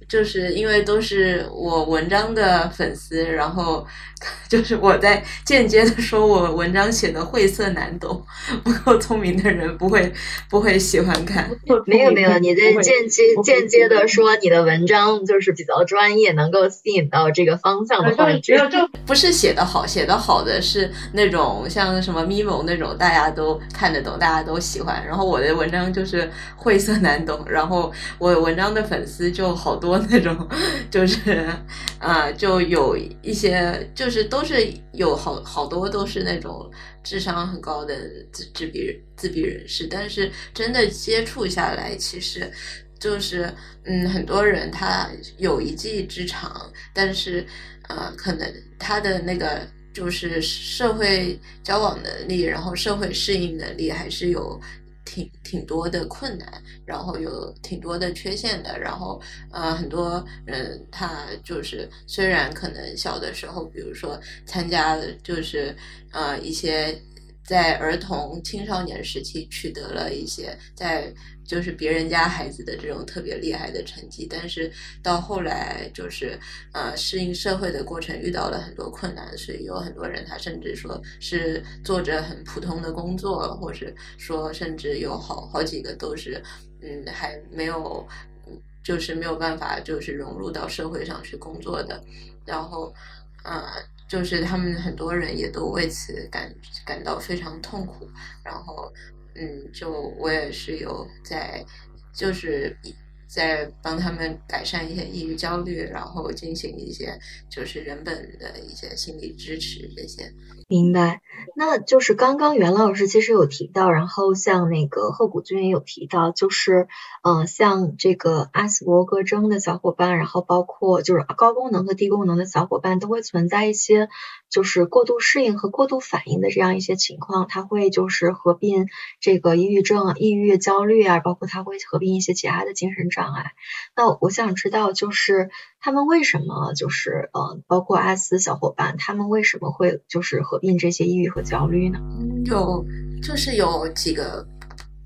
就是因为都是我文章的粉丝，然后 就是我在间接的说我文章写的晦涩难懂，不够聪明的人不会不会喜欢看。没有没有，你在间接间接的说你的文章就是比较专业，能够吸引到这个方向的话，只有就不是写的好，写的好的是那种像什么咪蒙那种大家都看得懂，大家都喜欢。然后我的文章就是晦涩难懂，然后我文章的粉丝就好多。那种 就是，呃，就有一些，就就是都是有好好多都是那种智商很高的自自闭自闭人士，但是真的接触下来，其实就是，嗯，很多人他有一技之长，但是，呃，可能他的那个就是社会交往能力，然后社会适应能力还是有。挺挺多的困难，然后有挺多的缺陷的，然后呃，很多人他就是虽然可能小的时候，比如说参加就是呃一些在儿童青少年时期取得了一些在。就是别人家孩子的这种特别厉害的成绩，但是到后来就是呃适应社会的过程遇到了很多困难，所以有很多人他甚至说是做着很普通的工作，或是说甚至有好好几个都是嗯还没有就是没有办法就是融入到社会上去工作的，然后呃就是他们很多人也都为此感感到非常痛苦。然后，嗯，就我也是有在，就是在帮他们改善一些抑郁、焦虑，然后进行一些就是人本的一些心理支持这些。明白，那就是刚刚袁老师其实有提到，然后像那个贺谷君也有提到，就是嗯，像这个阿斯伯格症的小伙伴，然后包括就是高功能和低功能的小伙伴，都会存在一些就是过度适应和过度反应的这样一些情况，他会就是合并这个抑郁症、抑郁、焦虑啊，包括他会合并一些其他的精神障碍。那我想知道，就是他们为什么就是呃，包括阿斯小伙伴，他们为什么会就是合并这些抑郁和焦虑呢？有，就是有几个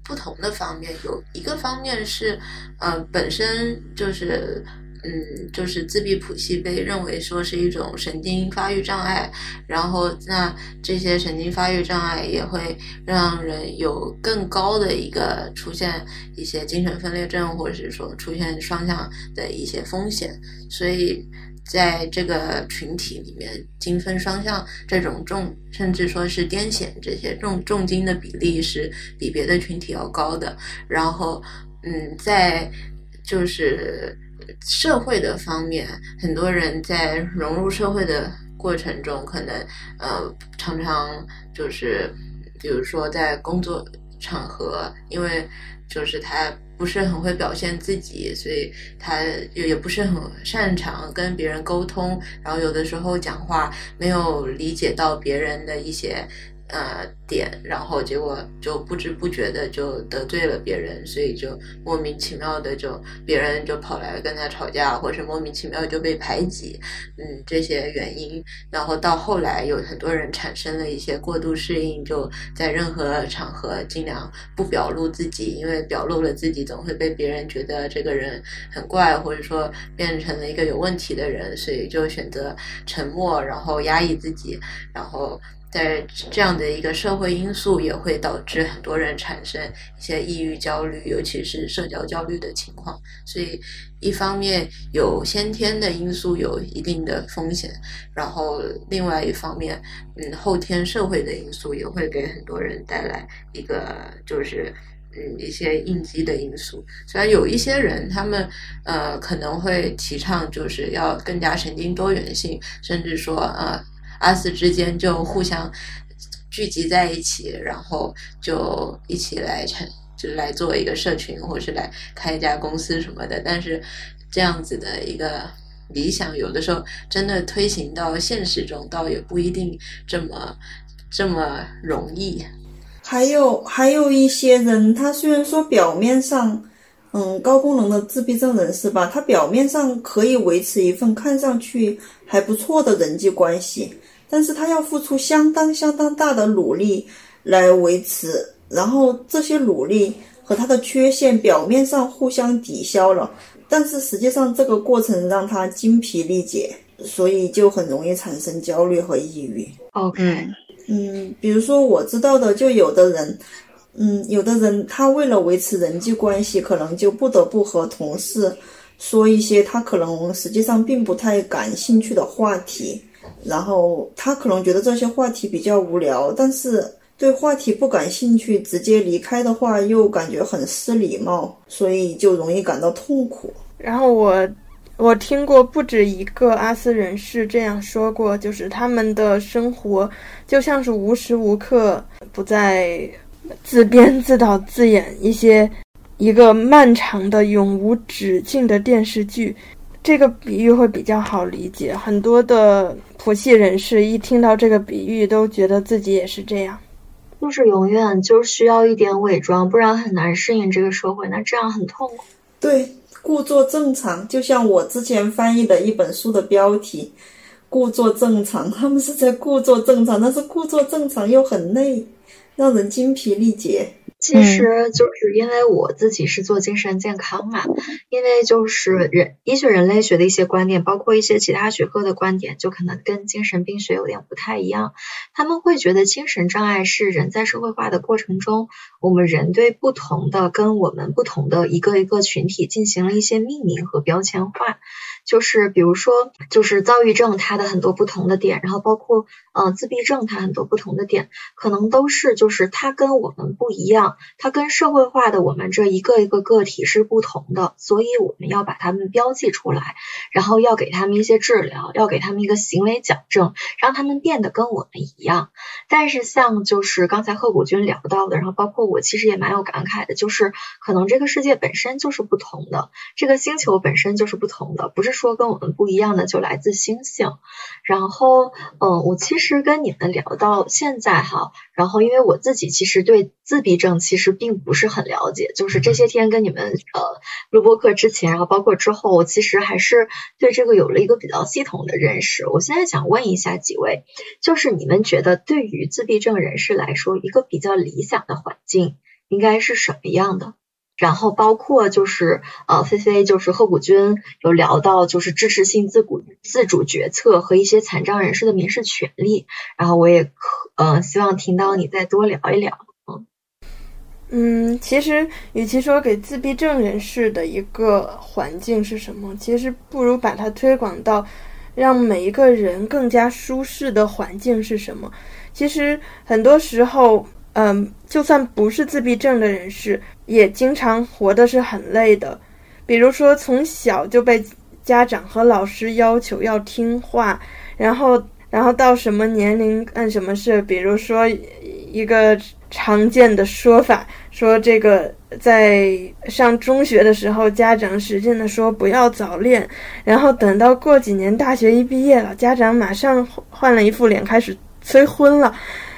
不同的方面，有一个方面是，呃，本身就是。嗯，就是自闭谱系被认为说是一种神经发育障碍，然后那这些神经发育障碍也会让人有更高的一个出现一些精神分裂症，或者是说出现双向的一些风险。所以在这个群体里面，精分双向这种重，甚至说是癫痫这些重重金的比例是比别的群体要高的。然后，嗯，在就是。社会的方面，很多人在融入社会的过程中，可能呃常常就是，比如说在工作场合，因为就是他不是很会表现自己，所以他也也不是很擅长跟别人沟通，然后有的时候讲话没有理解到别人的一些。呃，点，然后结果就不知不觉的就得罪了别人，所以就莫名其妙的就别人就跑来跟他吵架，或是莫名其妙就被排挤，嗯，这些原因，然后到后来有很多人产生了一些过度适应，就在任何场合尽量不表露自己，因为表露了自己总会被别人觉得这个人很怪，或者说变成了一个有问题的人，所以就选择沉默，然后压抑自己，然后。在这样的一个社会因素，也会导致很多人产生一些抑郁、焦虑，尤其是社交焦虑的情况。所以，一方面有先天的因素，有一定的风险；然后，另外一方面，嗯，后天社会的因素也会给很多人带来一个就是嗯一些应激的因素。虽然有一些人，他们呃可能会提倡就是要更加神经多元性，甚至说呃。阿斯之间就互相聚集在一起，然后就一起来成，就是来做一个社群，或者是来开一家公司什么的。但是这样子的一个理想，有的时候真的推行到现实中，倒也不一定这么这么容易。还有还有一些人，他虽然说表面上，嗯，高功能的自闭症人士吧，他表面上可以维持一份看上去还不错的人际关系。但是他要付出相当相当大的努力来维持，然后这些努力和他的缺陷表面上互相抵消了，但是实际上这个过程让他精疲力竭，所以就很容易产生焦虑和抑郁。OK，嗯，比如说我知道的，就有的人，嗯，有的人他为了维持人际关系，可能就不得不和同事说一些他可能实际上并不太感兴趣的话题。然后他可能觉得这些话题比较无聊，但是对话题不感兴趣，直接离开的话又感觉很失礼貌，所以就容易感到痛苦。然后我我听过不止一个阿斯人士这样说过，就是他们的生活就像是无时无刻不在自编自导自演一些一个漫长的永无止境的电视剧。这个比喻会比较好理解，很多的普系人士一听到这个比喻，都觉得自己也是这样，就是永远就需要一点伪装，不然很难适应这个社会，那这样很痛苦。对，故作正常，就像我之前翻译的一本书的标题“故作正常”，他们是在故作正常，但是故作正常又很累，让人精疲力竭。其实就是因为我自己是做精神健康嘛，因为就是人医学人类学的一些观点，包括一些其他学科的观点，就可能跟精神病学有点不太一样。他们会觉得精神障碍是人在社会化的过程中，我们人对不同的跟我们不同的一个一个群体进行了一些命名和标签化。就是比如说，就是躁郁症它的很多不同的点，然后包括呃自闭症它很多不同的点，可能都是就是它跟我们不一样，它跟社会化的我们这一个一个个体是不同的，所以我们要把它们标记出来，然后要给他们一些治疗，要给他们一个行为矫正，让他们变得跟我们一样。但是像就是刚才贺谷君聊到的，然后包括我其实也蛮有感慨的，就是可能这个世界本身就是不同的，这个星球本身就是不同的，不是说跟我们不一样的就来自星星。然后，嗯，我其实跟你们聊到现在哈，然后因为我自己其实对自闭症其实并不是很了解，就是这些天跟你们呃录播课之前，然后包括之后，我其实还是对这个有了一个比较系统的认识。我现在想问一下几位，就是你们觉得对于自闭症人士来说，一个比较理想的环境应该是什么样的？然后包括就是呃，菲菲就是贺谷君有聊到就是支持性自主自主决策和一些残障人士的民事权利，然后我也可呃希望听到你再多聊一聊。嗯嗯，其实与其说给自闭症人士的一个环境是什么，其实不如把它推广到让每一个人更加舒适的环境是什么。其实很多时候。嗯，就算不是自闭症的人士，也经常活的是很累的。比如说，从小就被家长和老师要求要听话，然后，然后到什么年龄干什么事。比如说，一个常见的说法，说这个在上中学的时候，家长使劲的说不要早恋，然后等到过几年大学一毕业了，家长马上换了一副脸开始催婚了。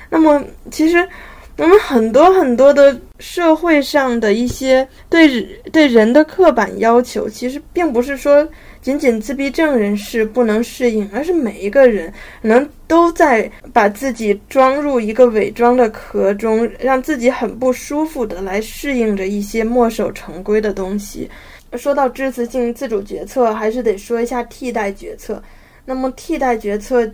那么，其实。我们很多很多的社会上的一些对对人的刻板要求，其实并不是说仅仅自闭症人士不能适应，而是每一个人能都在把自己装入一个伪装的壳中，让自己很不舒服的来适应着一些墨守成规的东西。说到支持性自主决策，还是得说一下替代决策。那么替代决策。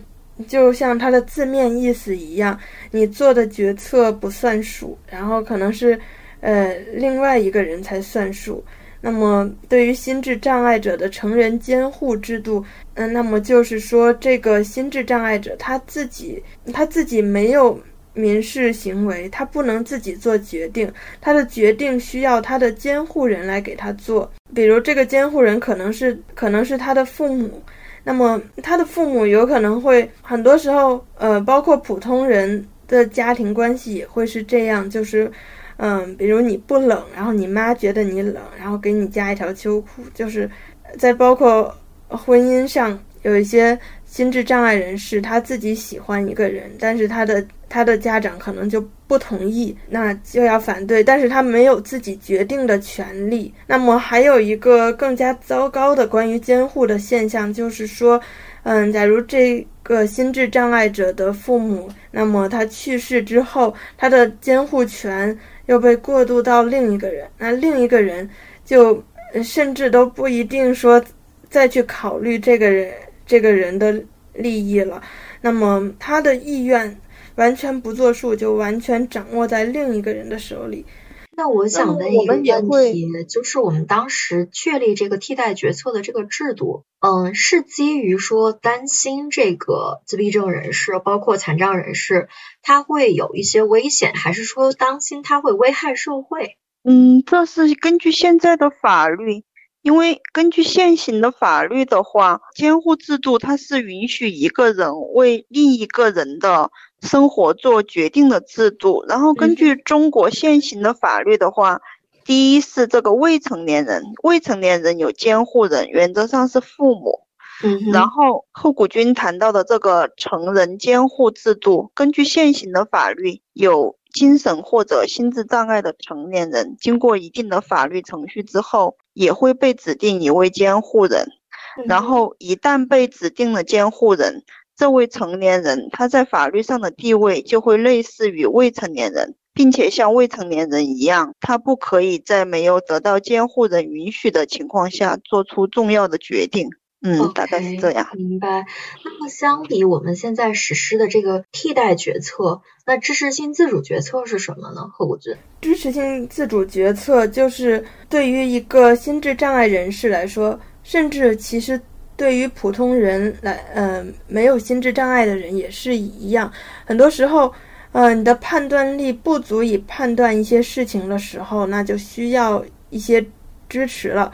就像它的字面意思一样，你做的决策不算数，然后可能是，呃，另外一个人才算数。那么，对于心智障碍者的成人监护制度，嗯，那么就是说，这个心智障碍者他自己他自己没有民事行为，他不能自己做决定，他的决定需要他的监护人来给他做。比如，这个监护人可能是可能是他的父母。那么他的父母有可能会很多时候，呃，包括普通人的家庭关系也会是这样，就是，嗯，比如你不冷，然后你妈觉得你冷，然后给你加一条秋裤，就是在包括婚姻上有一些心智障碍人士，他自己喜欢一个人，但是他的。他的家长可能就不同意，那就要反对，但是他没有自己决定的权利。那么还有一个更加糟糕的关于监护的现象，就是说，嗯，假如这个心智障碍者的父母，那么他去世之后，他的监护权又被过渡到另一个人，那另一个人就甚至都不一定说再去考虑这个人这个人的利益了，那么他的意愿。完全不作数，就完全掌握在另一个人的手里。那我想问一个问题，就是我们当时确立这个替代决策的这个制度，嗯，是基于说担心这个自闭症人士，包括残障人士，他会有一些危险，还是说担心他会危害社会？嗯，这是根据现在的法律。因为根据现行的法律的话，监护制度它是允许一个人为另一个人的生活做决定的制度。然后根据中国现行的法律的话，第一是这个未成年人，未成年人有监护人，原则上是父母。嗯。然后后谷君谈到的这个成人监护制度，根据现行的法律有。精神或者心智障碍的成年人，经过一定的法律程序之后，也会被指定一位监护人。然后，一旦被指定了监护人，这位成年人他在法律上的地位就会类似于未成年人，并且像未成年人一样，他不可以在没有得到监护人允许的情况下做出重要的决定。嗯，大概是这样。明白。那么，相比我们现在实施的这个替代决策，那支持性自主决策是什么呢？何国军，支持性自主决策就是对于一个心智障碍人士来说，甚至其实对于普通人来，嗯，没有心智障碍的人也是一样。很多时候，嗯，你的判断力不足以判断一些事情的时候，那就需要一些支持了。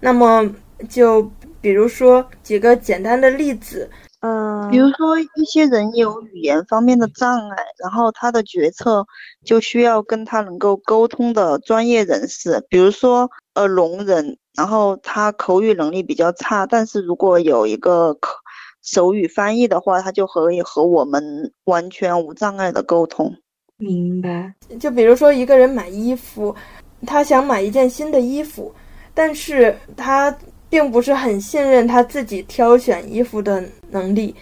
那么，就比如说几个简单的例子。嗯，比如说一些人有语言方面的障碍，然后他的决策就需要跟他能够沟通的专业人士，比如说呃聋人，然后他口语能力比较差，但是如果有一个口手语翻译的话，他就可以和我们完全无障碍的沟通。明白。就比如说一个人买衣服，他想买一件新的衣服，但是他。并不是很信任他自己挑选衣服的能力，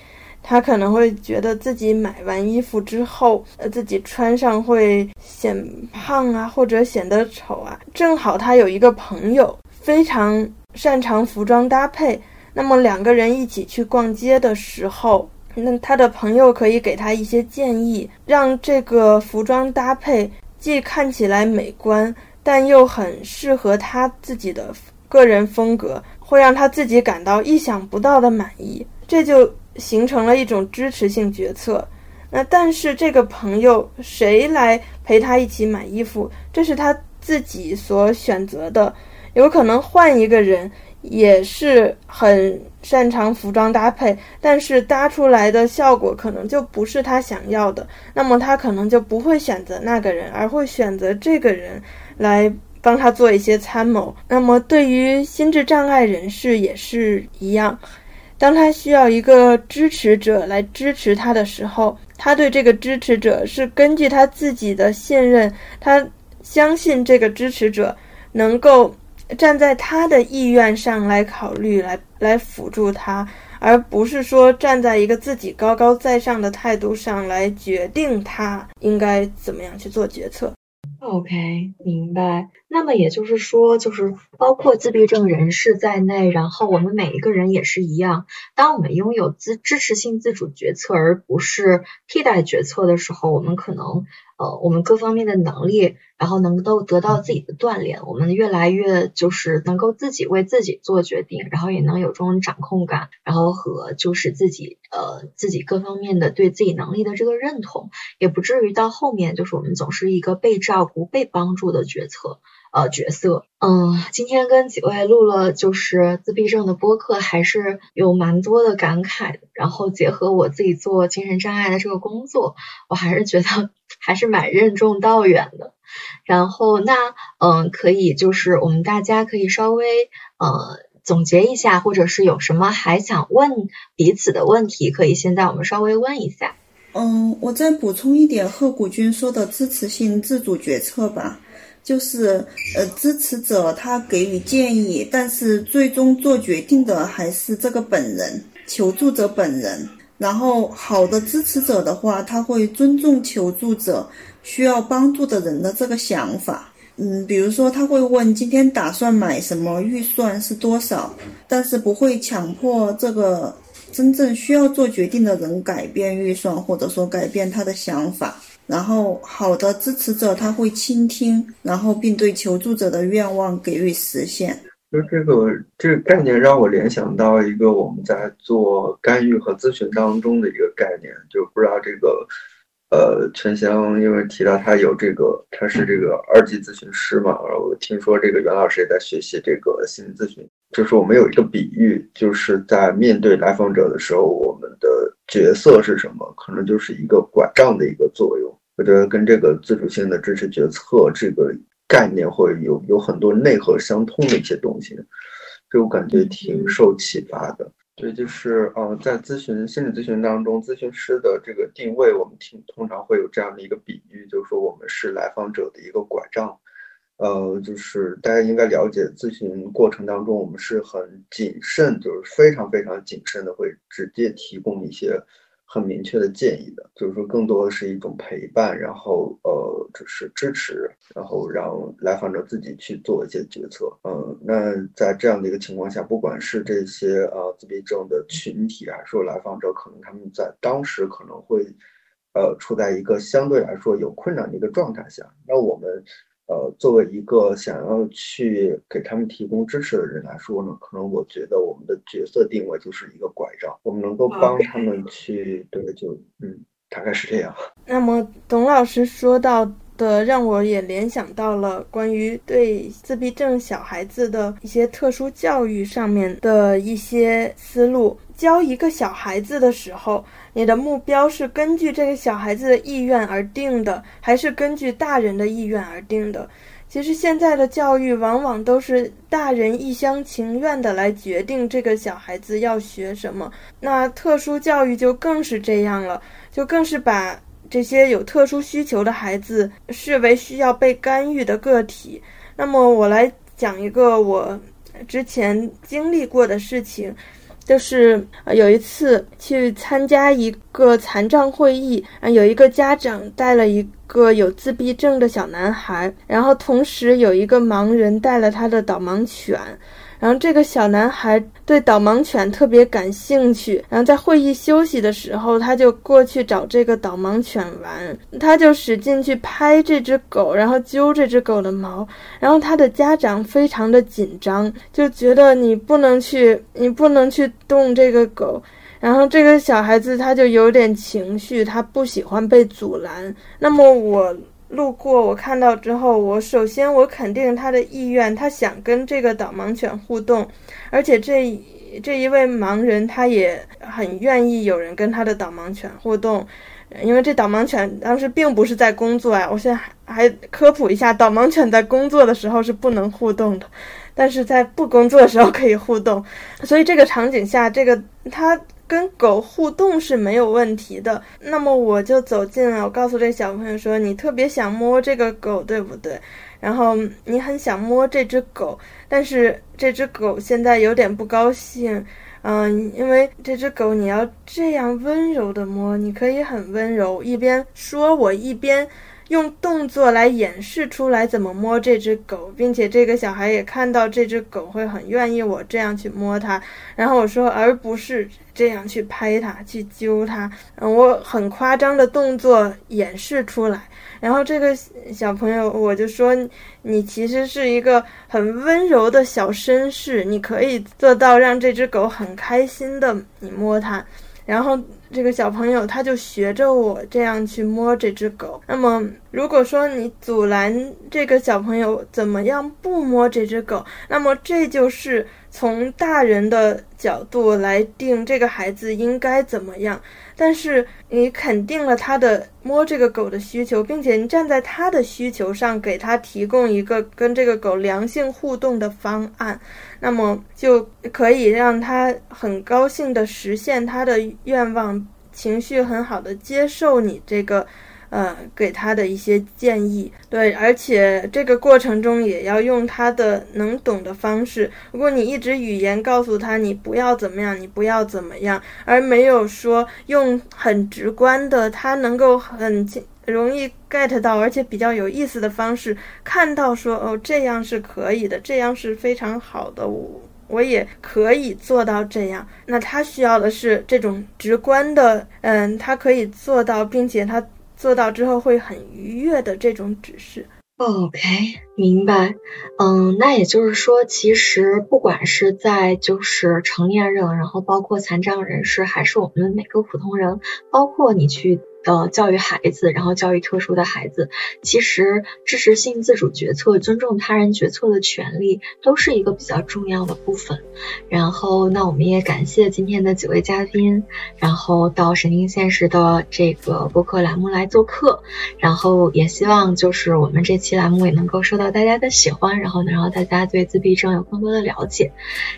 他可能会觉得自己买完衣服之后，呃，自己穿上会显胖啊，或者显得丑啊。正好他有一个朋友非常擅长服装搭配，那么两个人一起去逛街的时候，那他的朋友可以给他一些建议，让这个服装搭配既看起来美观，但又很适合他自己的个人风格。会让他自己感到意想不到的满意，这就形成了一种支持性决策。那但是这个朋友谁来陪他一起买衣服，这是他自己所选择的。有可能换一个人也是很擅长服装搭配，但是搭出来的效果可能就不是他想要的。那么他可能就不会选择那个人，而会选择这个人来。帮他做一些参谋。那么，对于心智障碍人士也是一样，当他需要一个支持者来支持他的时候，他对这个支持者是根据他自己的信任，他相信这个支持者能够站在他的意愿上来考虑，来来辅助他，而不是说站在一个自己高高在上的态度上来决定他应该怎么样去做决策。OK，明白。那么也就是说，就是包括自闭症人士在内，然后我们每一个人也是一样。当我们拥有自支持性自主决策，而不是替代决策的时候，我们可能。呃，我们各方面的能力，然后能够得到自己的锻炼，我们越来越就是能够自己为自己做决定，然后也能有这种掌控感，然后和就是自己呃自己各方面的对自己能力的这个认同，也不至于到后面就是我们总是一个被照顾、被帮助的决策。呃，角色，嗯，今天跟几位录了就是自闭症的播客，还是有蛮多的感慨。然后结合我自己做精神障碍的这个工作，我还是觉得 还是蛮任重道远的。然后那，嗯，可以就是我们大家可以稍微呃总结一下，或者是有什么还想问彼此的问题，可以现在我们稍微问一下。嗯，我再补充一点贺谷君说的支持性自主决策吧。就是呃，支持者他给予建议，但是最终做决定的还是这个本人，求助者本人。然后好的支持者的话，他会尊重求助者需要帮助的人的这个想法。嗯，比如说他会问今天打算买什么，预算是多少，但是不会强迫这个真正需要做决定的人改变预算，或者说改变他的想法。然后，好的支持者他会倾听，然后并对求助者的愿望给予实现。就这个这个概念让我联想到一个我们在做干预和咨询当中的一个概念，就不知道这个呃陈香因为提到他有这个他是这个二级咨询师嘛，然后我听说这个袁老师也在学习这个心理咨询，就是我们有一个比喻，就是在面对来访者的时候，我们的角色是什么？可能就是一个拐杖的一个作用。我觉得跟这个自主性的支持决策这个概念会有有很多内核相通的一些东西，就我感觉挺受启发的。对，就是呃，在咨询心理咨询当中，咨询师的这个定位，我们听通常会有这样的一个比喻，就是说我们是来访者的一个拐杖。呃，就是大家应该了解，咨询过程当中我们是很谨慎，就是非常非常谨慎的，会直接提供一些。很明确的建议的，就是说更多的是一种陪伴，然后呃，就是支持，然后让来访者自己去做一些决策。嗯，那在这样的一个情况下，不管是这些呃自闭症的群体，还是说来访者，可能他们在当时可能会呃处在一个相对来说有困难的一个状态下，那我们呃，作为一个想要去给他们提供支持的人来说呢，可能我觉得我们的角色定位就是一个拐杖，我们能够帮他们去，对，就嗯，大概是这样。那么董老师说到。的让我也联想到了关于对自闭症小孩子的一些特殊教育上面的一些思路。教一个小孩子的时候，你的目标是根据这个小孩子的意愿而定的，还是根据大人的意愿而定的？其实现在的教育往往都是大人一厢情愿的来决定这个小孩子要学什么，那特殊教育就更是这样了，就更是把。这些有特殊需求的孩子视为需要被干预的个体。那么，我来讲一个我之前经历过的事情，就是有一次去参加一个残障会议，啊，有一个家长带了一个有自闭症的小男孩，然后同时有一个盲人带了他的导盲犬。然后这个小男孩对导盲犬特别感兴趣，然后在会议休息的时候，他就过去找这个导盲犬玩，他就使劲去拍这只狗，然后揪这只狗的毛，然后他的家长非常的紧张，就觉得你不能去，你不能去动这个狗，然后这个小孩子他就有点情绪，他不喜欢被阻拦。那么我。路过，我看到之后，我首先我肯定他的意愿，他想跟这个导盲犬互动，而且这这一位盲人他也很愿意有人跟他的导盲犬互动，因为这导盲犬当时并不是在工作呀。我现在还还科普一下，导盲犬在工作的时候是不能互动的，但是在不工作的时候可以互动，所以这个场景下，这个他。跟狗互动是没有问题的，那么我就走近了，我告诉这小朋友说：“你特别想摸这个狗，对不对？然后你很想摸这只狗，但是这只狗现在有点不高兴，嗯，因为这只狗你要这样温柔的摸，你可以很温柔，一边说我一边。”用动作来演示出来怎么摸这只狗，并且这个小孩也看到这只狗会很愿意我这样去摸它。然后我说，而不是这样去拍它、去揪它。嗯，我很夸张的动作演示出来。然后这个小朋友我就说，你其实是一个很温柔的小绅士，你可以做到让这只狗很开心的你摸它。然后这个小朋友他就学着我这样去摸这只狗。那么，如果说你阻拦这个小朋友怎么样不摸这只狗，那么这就是从大人的角度来定这个孩子应该怎么样。但是你肯定了他的摸这个狗的需求，并且你站在他的需求上给他提供一个跟这个狗良性互动的方案，那么就可以让他很高兴的实现他的愿望，情绪很好的接受你这个。呃，给他的一些建议，对，而且这个过程中也要用他的能懂的方式。如果你一直语言告诉他你不要怎么样，你不要怎么样，而没有说用很直观的，他能够很容易 get 到，而且比较有意思的方式，看到说哦这样是可以的，这样是非常好的，我我也可以做到这样。那他需要的是这种直观的，嗯，他可以做到，并且他。做到之后会很愉悦的这种指示。OK，明白。嗯，那也就是说，其实不管是在就是成年人，然后包括残障人士，还是我们每个普通人，包括你去。的教育孩子，然后教育特殊的孩子，其实支持性自主决策、尊重他人决策的权利，都是一个比较重要的部分。然后，那我们也感谢今天的几位嘉宾，然后到神经现实的这个播客栏目来做客。然后，也希望就是我们这期栏目也能够受到大家的喜欢，然后能让大家对自闭症有更多的了解。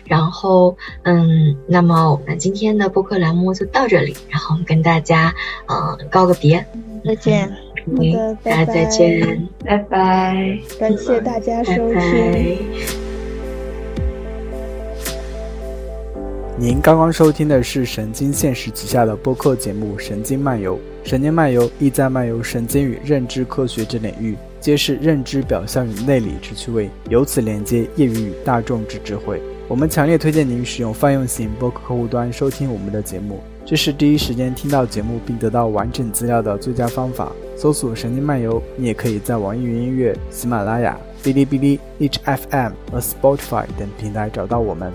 然后，嗯，那么我们今天的播客栏目就到这里，然后跟大家，嗯。告个别，再见。好的，大家再见，拜拜。感谢大家收听。您刚刚收听的是神经现实旗下的播客节目《神经漫游》。神经漫游意在漫游神经与认知科学之领域，揭示认知表象与内里之趣味，由此连接业余与大众之智慧。我们强烈推荐您使用泛用型播客客户端收听我们的节目。这是第一时间听到节目并得到完整资料的最佳方法。搜索“神经漫游”，你也可以在网易云音乐、喜马拉雅、哔哩哔哩、H F M 和 Spotify 等平台找到我们。